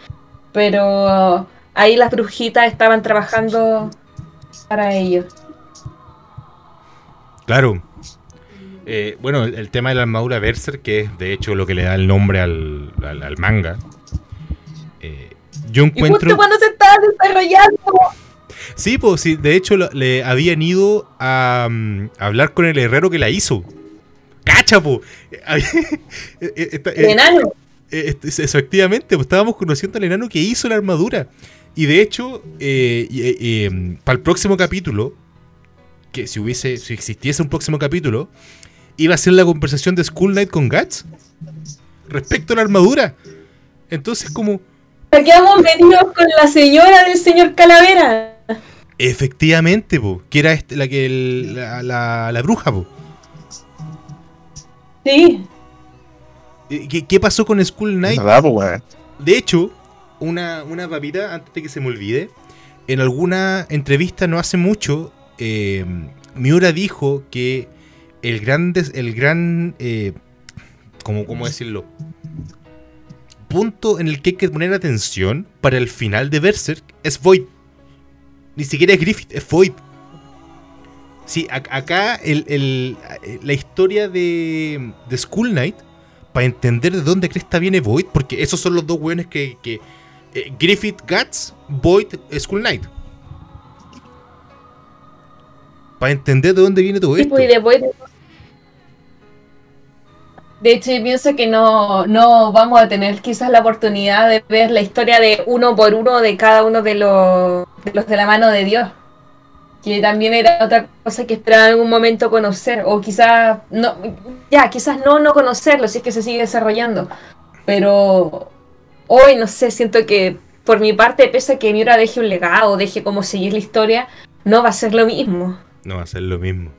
pero ahí las brujitas estaban trabajando para ello. Claro. Eh, bueno, el, el tema de la armadura Berserk, que es de hecho lo que le da el nombre al, al- al manga. eh, yo Y justo encuentro... cuando se estaba desarrollando. Sí, pues sí, de hecho lo- le habían ido a, mm, a hablar con el herrero que la hizo. ¡Cacha, po! Eh, eh, El eh, enano. eh, efectivamente, pues estábamos conociendo al enano que hizo la armadura. Y de hecho, para el próximo capítulo, que si hubiese, si existiese un próximo capítulo, iba a ser la conversación de School Knight con Guts respecto a la armadura. Entonces, como, Aquí vamos metidos con la señora del señor Calavera. Efectivamente, po, que era este- la que el- la, la- la bruja, po. Sí. Eh, ¿Qué, qué pasó con School weón. De hecho, una, una papita, antes de que se me olvide, en alguna entrevista no hace mucho, eh, Miura dijo que el gran, des- el gran eh, ¿cómo, ¿cómo decirlo? Punto en el que hay que poner atención para el final de Berserk es Void. Ni siquiera es Griffith, es Void. Sí, ac- acá el- el- la historia de, de School Knight para entender de dónde cresta viene Void, porque esos son los dos weones que. que eh, Griffith Guts, Void, Skull Knight. Para entender de dónde viene todo esto. y después- De hecho, yo pienso que no, no vamos a tener quizás la oportunidad de ver la historia de uno por uno de cada uno de los de, la mano de Dios. que también era otra cosa que esperaba en algún momento conocer, o quizás no, ya, quizás no no conocerlo si es que se sigue desarrollando, pero hoy no sé, siento que por mi parte, pese a que Miura deje un legado, deje cómo seguir la historia, no va a ser lo mismo. No va a ser lo mismo.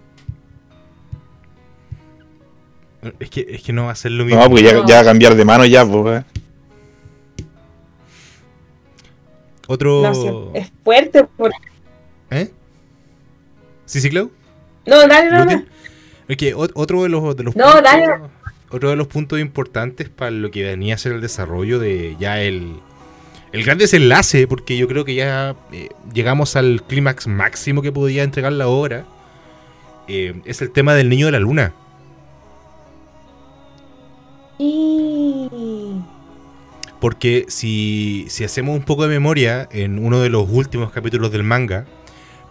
Es que, es que no va a ser lo mismo. No, porque ya, No. ya va a cambiar de mano ya, pues. eh. Otro. No, sí, es fuerte. porque- ¿Eh? ¿Sí, sí, Clau? No, dale, no, no. Es que ot- otro de los, de los No, puntos, dale. otro de los puntos importantes para lo que venía a ser el desarrollo de ya el el gran desenlace, porque yo creo que ya eh, llegamos al clímax máximo que podía entregar la obra, eh, es el tema del niño de la luna. Y... Porque si, si hacemos un poco de memoria, en uno de los últimos capítulos del manga,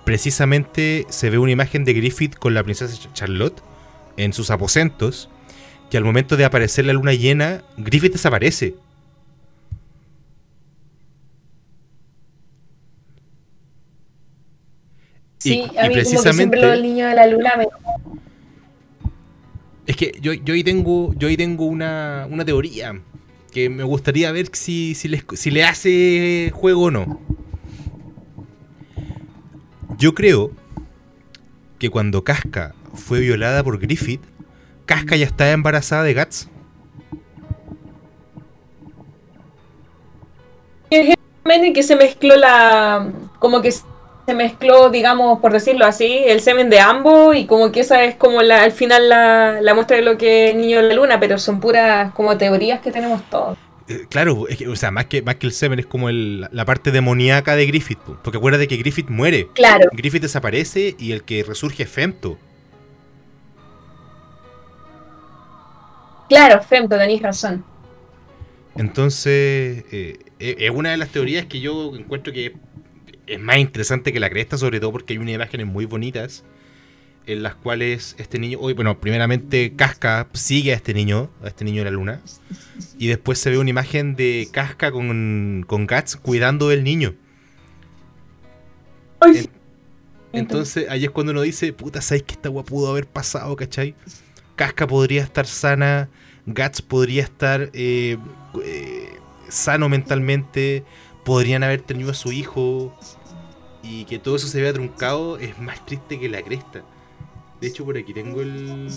precisamente se ve una imagen de Griffith con la princesa Ch- Charlotte en sus aposentos, que al momento de aparecer la luna llena, Griffith desaparece. Sí, Y- a y mí como que precisamente- siempre lo del niño de la luna me... Es que yo, yo ahí tengo, yo ahí tengo una, una teoría que me gustaría ver si, si, les- si le hace juego o no. Yo creo que cuando Casca fue violada por Griffith, Casca ya estaba embarazada de Guts. Que se mezcló la... como que mezcló, digamos, por decirlo así, el semen de ambos y como que esa es como la, al final la, la muestra de lo que es Niño de la Luna, pero son puras como teorías que tenemos todos. Eh, claro, es que, o sea, más que, más que el semen es como el- la parte demoníaca de Griffith. po. Porque acuérdate que Griffith muere. Claro, Griffith desaparece y el que resurge es Femto. claro, Femto, tenéis razón. Entonces, eh, eh, es una de las teorías que yo encuentro que es más interesante que la cresta, sobre todo porque hay unas imágenes muy bonitas en las cuales este niño, hoy, bueno, primeramente Casca sigue a este niño, a este niño de la luna, y después se ve una imagen de Casca con, con Guts cuidando del niño. En- entonces, ahí es cuando uno dice, puta, ¿sabes que esta agua pudo haber pasado, cachai? Casca podría estar sana, Guts podría estar eh, eh, sano mentalmente, podrían haber tenido a su hijo, y que todo eso se vea truncado es más triste que la cresta. De hecho, por aquí tengo el,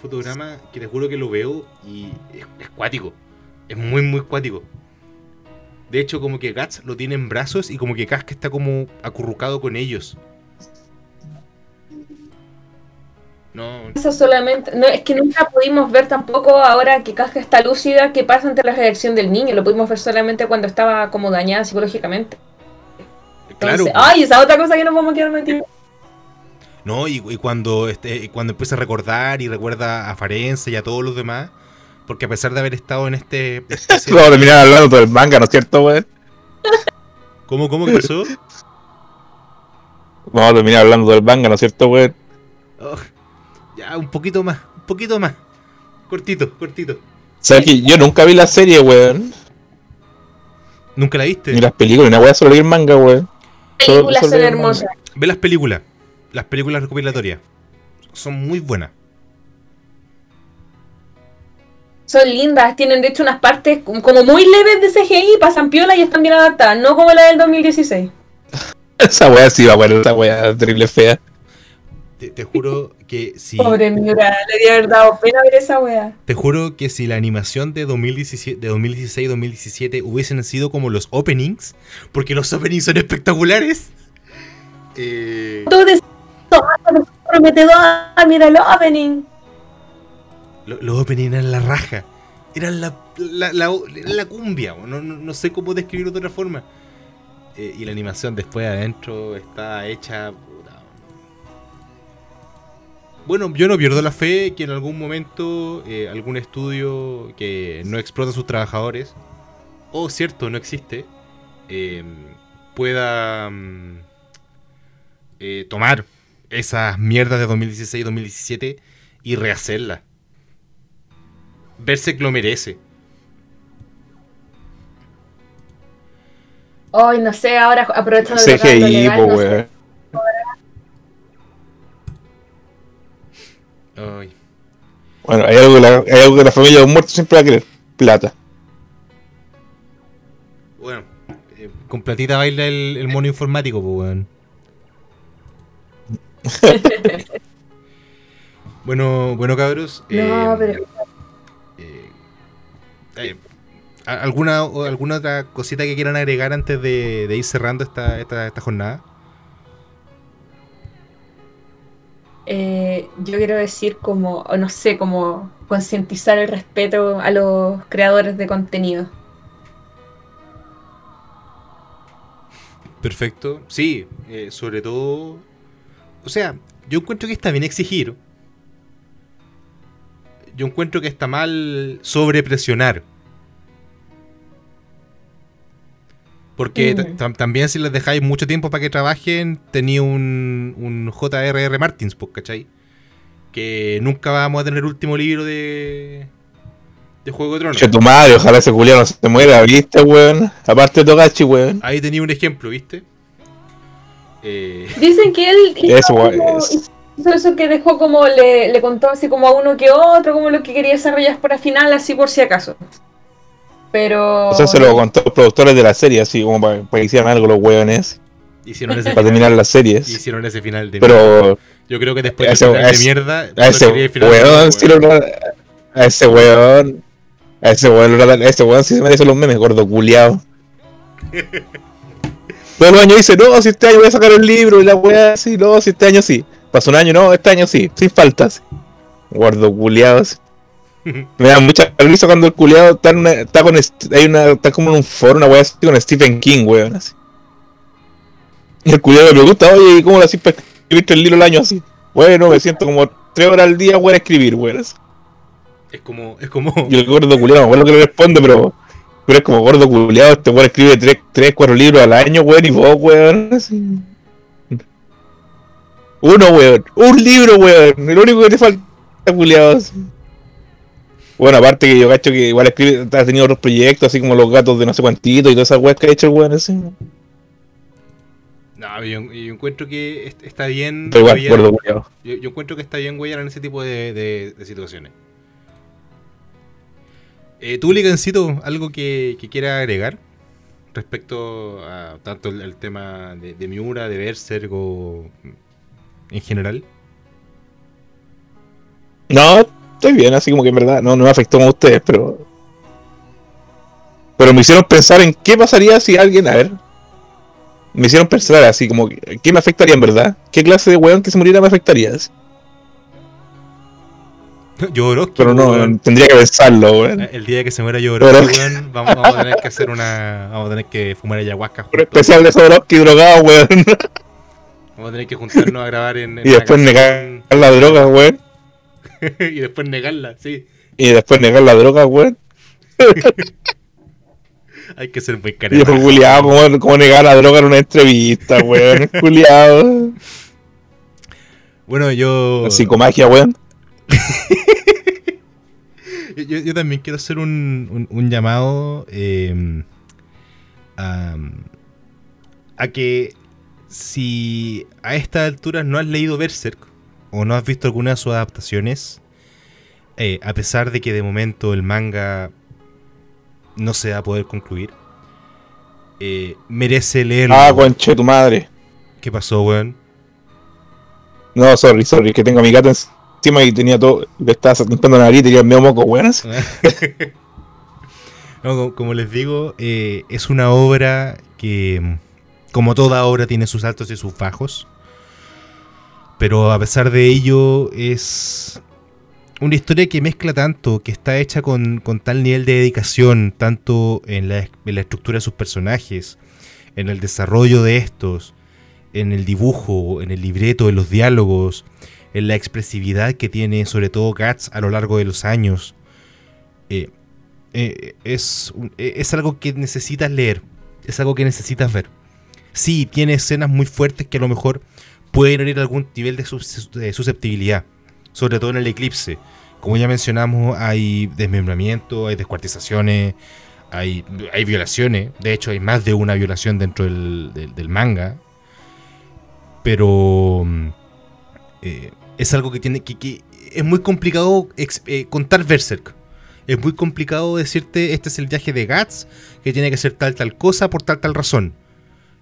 fotograma que te juro que lo veo y es, es cuático. Es muy, muy cuático. De hecho, como que Guts lo tiene en brazos y como que Casca está como acurrucado con ellos. No, Eso solamente, no, es que nunca pudimos ver tampoco ahora que Casca está lúcida qué pasa ante la reacción del niño, lo pudimos ver solamente cuando estaba como dañada psicológicamente. Claro. Ay, esa otra cosa que nos vamos a quedar metidos. No, y, y cuando este, cuando empieza a recordar y recuerda a Farense y a todos los demás, porque a pesar de haber estado en este... Vamos a terminar hablando todo el manga, ¿no es cierto, weón? ¿Cómo, cómo que pasó? Vamos a terminar hablando del manga, ¿no es cierto, weón? Oh, ya, un poquito más, un poquito más. Cortito, cortito. ¿Sabes que yo nunca vi la serie, weón? ¿Nunca la viste? Ni las películas, ni una weá, solo leí el manga, weón. Películas son hermosas. Ve las películas. Las películas recopilatorias. Son muy buenas. Son lindas, tienen de hecho unas partes como muy leves de CGI, pasan piola y están bien adaptadas, no como la del 2016. Esa weá sí va a poner esa weá terrible fea. Te, te juro que si... Pobre Miura, le haber dado pena ver esa wea. Te juro que si la animación de 2017, de 2016-2017 hubiesen sido como los openings, porque los openings son espectaculares. Eh, Tú decís, "Tomás, es prometedor, mira el opening. lo- los openings eran la raja. Eran la, la, la- cumbia. No, no, no sé cómo describirlo de otra forma. Eh, y la animación después adentro está hecha. Bueno, yo no pierdo la fe que en algún momento eh, algún estudio que no explota a sus trabajadores, o cierto, no existe, eh, pueda mm, eh, tomar esas mierdas de 2016-2017 y rehacerlas. Verse que lo merece. Ay, no sé, ahora aprovechando el CGI, legal, no sé. Ay. Bueno, hay algo, que la, hay algo que la familia de un muerto siempre va a querer. Plata. Bueno, eh, con platita baila el, el mono informático, pues, weón. bueno, bueno, cabros. No, eh, pero eh, eh, ¿a- ¿alguna, ¿Alguna otra cosita que quieran agregar antes de, de ir cerrando esta, esta, esta jornada? Eh, yo quiero decir como, no sé, como concientizar el respeto a los creadores de contenido. Perfecto. Sí, eh, sobre todo. O sea, yo encuentro que está bien exigir. Yo encuentro que está mal sobrepresionar. Porque ta- Mm. tam- también si les dejáis mucho tiempo para que trabajen, tenía un, un J.R.R. Martins, pues, ¿cachai? Que nunca vamos a tener último libro de, de Juego de Tronos. Che, tu madre, ojalá ese culiao no se muera, ¿viste, weón? Aparte de Togachi, weón. Ahí tenía un ejemplo, ¿viste? Eh, Dicen que él hizo, Eso, como- es- hizo eso que dejó como le, le contó así como a uno que otro, como lo que quería desarrollar para final, así por si acaso. Pero. Eso se lo contó los productores de la serie, así como para, para que hicieran algo los weones, hicieron, ese, para terminar las series. hicieron ese final de mierda. Pero Yo creo que después ese- final ese- de mierda. a ese de weón, sí lo- a ese weón, a ese weón, a ese weón sí se merece los memes, gordo culiao. Todos los años dice, no, si este año voy a sacar el libro y la weá así, no, si este año sí. Pasó un año, no, este año sí, sin faltas. Gordo culiao. así. Me da mucha risa cuando el culiao está, en una, está con hay una, está como en un foro, una weá así con Stephen King, weón. Así. Y el culiao me pregunta, oye, ¿y cómo lo haces para escribirte el libro el año así? Bueno, me siento como tres horas al día, weón, a escribir, weón. así. Es como. Es como. Y el gordo culiao, no me acuerdo que le responde, pero, pero es como gordo culiao, este weón escribe tres, tres, cuatro libros al año, weón, y vos, weón. así. Uno, weón, un libro, weón, el único que te falta, culiao. así. Bueno, aparte que yo cacho que igual escribe, ha tenido otros proyectos, así como los gatos de no sé cuantito y todas esas weas que ha hecho el weón, así. No, yo, yo encuentro que est- está bien. Pero igual, yo, yo encuentro que está bien huellar en ese tipo de, de- de situaciones. Eh, ¿Tú, Ligancito, algo que, que quiera agregar respecto a tanto el, el tema de, de Miura, de Berserk o en general? No, estoy bien, así como que en verdad no, no me afectó a ustedes, pero. Pero me hicieron pensar en qué pasaría si alguien, a ver. Me hicieron pensar así como, ¿qué me afectaría en verdad? ¿Qué clase de weón que se muriera me afectaría? Así. Pero no, weón. tendría que pensarlo, weón. El día que se muera Jodorowsky, weón, vamos, vamos a tener que hacer una. Vamos a tener que fumar ayahuasca Un especial de Jodorowsky drogado, weón. Vamos a tener que juntarnos a grabar en. en y después negar la droga, weón. y después negarla, sí. Y después negar la droga, weón. Hay que ser muy Y careta. después culiado, como, como negar la droga en una entrevista, weón. Culiado. Bueno, yo. Psicomagia, weón. Yo, yo también quiero hacer un, un- un llamado eh, a, a que si a estas alturas no has leído Berserk o no has visto alguna de sus adaptaciones, eh, a pesar de que de momento el manga no se va a poder concluir, eh, merece leerlo. Ah, conche tu madre. ¿Qué pasó, weón? No, sorry, sorry, que tengo a mi gato encima y tenía todo, le estaba la nariz y tenía el medio moco, weón. No, como, les digo, eh, es una obra que, como toda obra, tiene sus altos y sus bajos. Pero a pesar de ello, es una historia que mezcla tanto, que está hecha con, con tal nivel de dedicación, tanto en la, en la estructura de sus personajes, en el desarrollo de estos, en el dibujo, en el libreto, en los diálogos, en la expresividad que tiene sobre todo Guts a lo largo de los años. Eh, eh, es, eh, es algo que necesitas leer, es algo que necesitas ver. Sí, tiene escenas muy fuertes que a lo mejor pueden herir algún nivel de, sus- de susceptibilidad, sobre todo en el eclipse. Como ya mencionamos, hay desmembramiento, hay descuartizaciones, hay, hay violaciones. De hecho, hay más de una violación dentro del, manga. Pero mm, eh, es algo que tiene que, que es muy complicado ex- eh, contar Berserk. Es muy complicado decirte este es el viaje de Guts, que tiene que ser tal tal cosa por tal tal razón.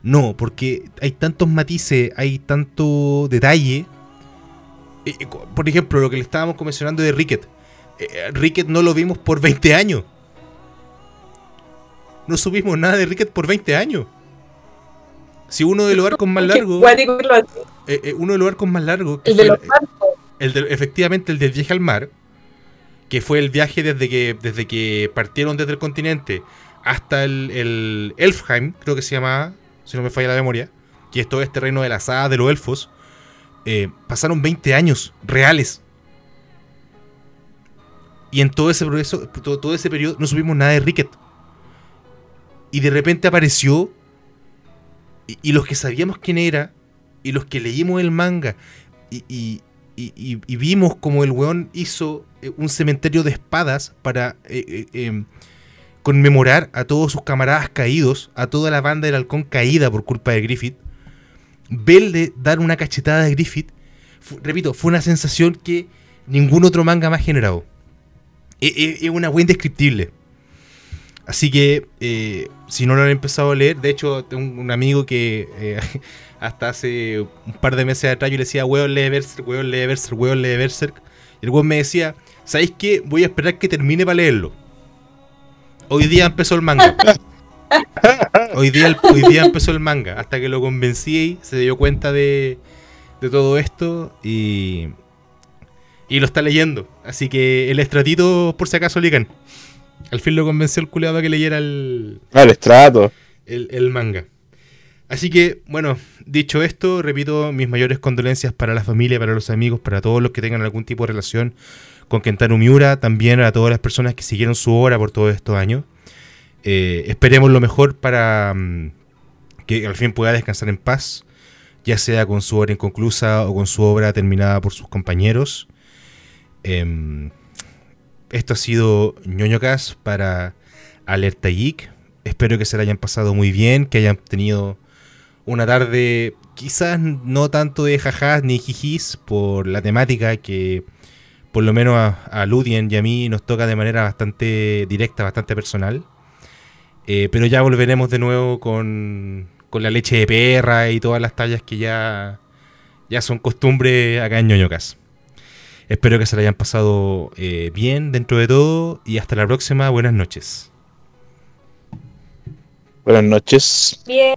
No, porque hay tantos matices, hay tanto detalle. Eh, eh, por ejemplo, lo que le estábamos mencionando de Ricket. Eh, Ricket no lo vimos por 20 años. No subimos nada de Ricket por 20 años. Si uno de los arcos más largos, uno de los arcos más largos, que El de los barcos. el efectivamente el del viaje al mar, que fue el viaje desde que, desde que partieron desde el continente hasta el, el Elfheim, creo que se llamaba, si no me falla la memoria, que es todo este reino de las hadas de los elfos, eh, pasaron 20 años reales. Y en todo ese progreso, todo, ese periodo, no supimos nada de Ricket. Y de repente apareció. Y, los que sabíamos quién era, y los que leímos el manga, y, vimos como el weón hizo eh, un cementerio de espadas para eh, em, conmemorar a todos sus camaradas caídos, a toda la banda del halcón caída por culpa de Griffith. Verle dar una cachetada de Griffith, repito, fue una sensación que ningún otro manga más ha generado. E- e- Es una buena indescriptible. Así que, eh, si no lo han empezado a leer, de hecho, tengo un, un amigo que eh, hasta hace un par de meses atrás yo le decía, weón, lee Berserk, weón, lee Berserk, weón, lee Berserk. Y el weón me decía, ¿sabéis qué? Voy a esperar que termine para leerlo. Hoy día empezó el manga. Hoy día, el- hoy día empezó el manga. Hasta que lo convencí, se dio cuenta de, de todo esto y, y lo está leyendo. Así que el estratito, por si acaso, Ligan. Al fin lo convenció el culeado para que leyera el, Ah, el estrato. el, el manga. Así que, bueno, dicho esto, repito mis mayores condolencias para la familia, para los amigos, para todos los que tengan algún tipo de relación con Kentaro Miura, también a todas las personas que siguieron su obra por todos estos años. Eh, esperemos lo mejor para mm, que al fin pueda descansar en paz, ya sea con su obra inconclusa o con su obra terminada por sus compañeros. Em, esto ha sido ñoño Cast para Alerta Geek. Espero que se la hayan pasado muy bien, que hayan tenido una tarde quizás no tanto de jajás ni jijis por la temática que por lo menos a, a Ludien y a mí nos toca de manera bastante directa, bastante personal. Eh, pero ya volveremos de nuevo con, con la leche de perra y todas las tallas que ya, ya son costumbre acá en ñoñocas. Espero que se la hayan pasado eh, bien dentro de todo y hasta la próxima. Buenas noches. Buenas noches. Bien.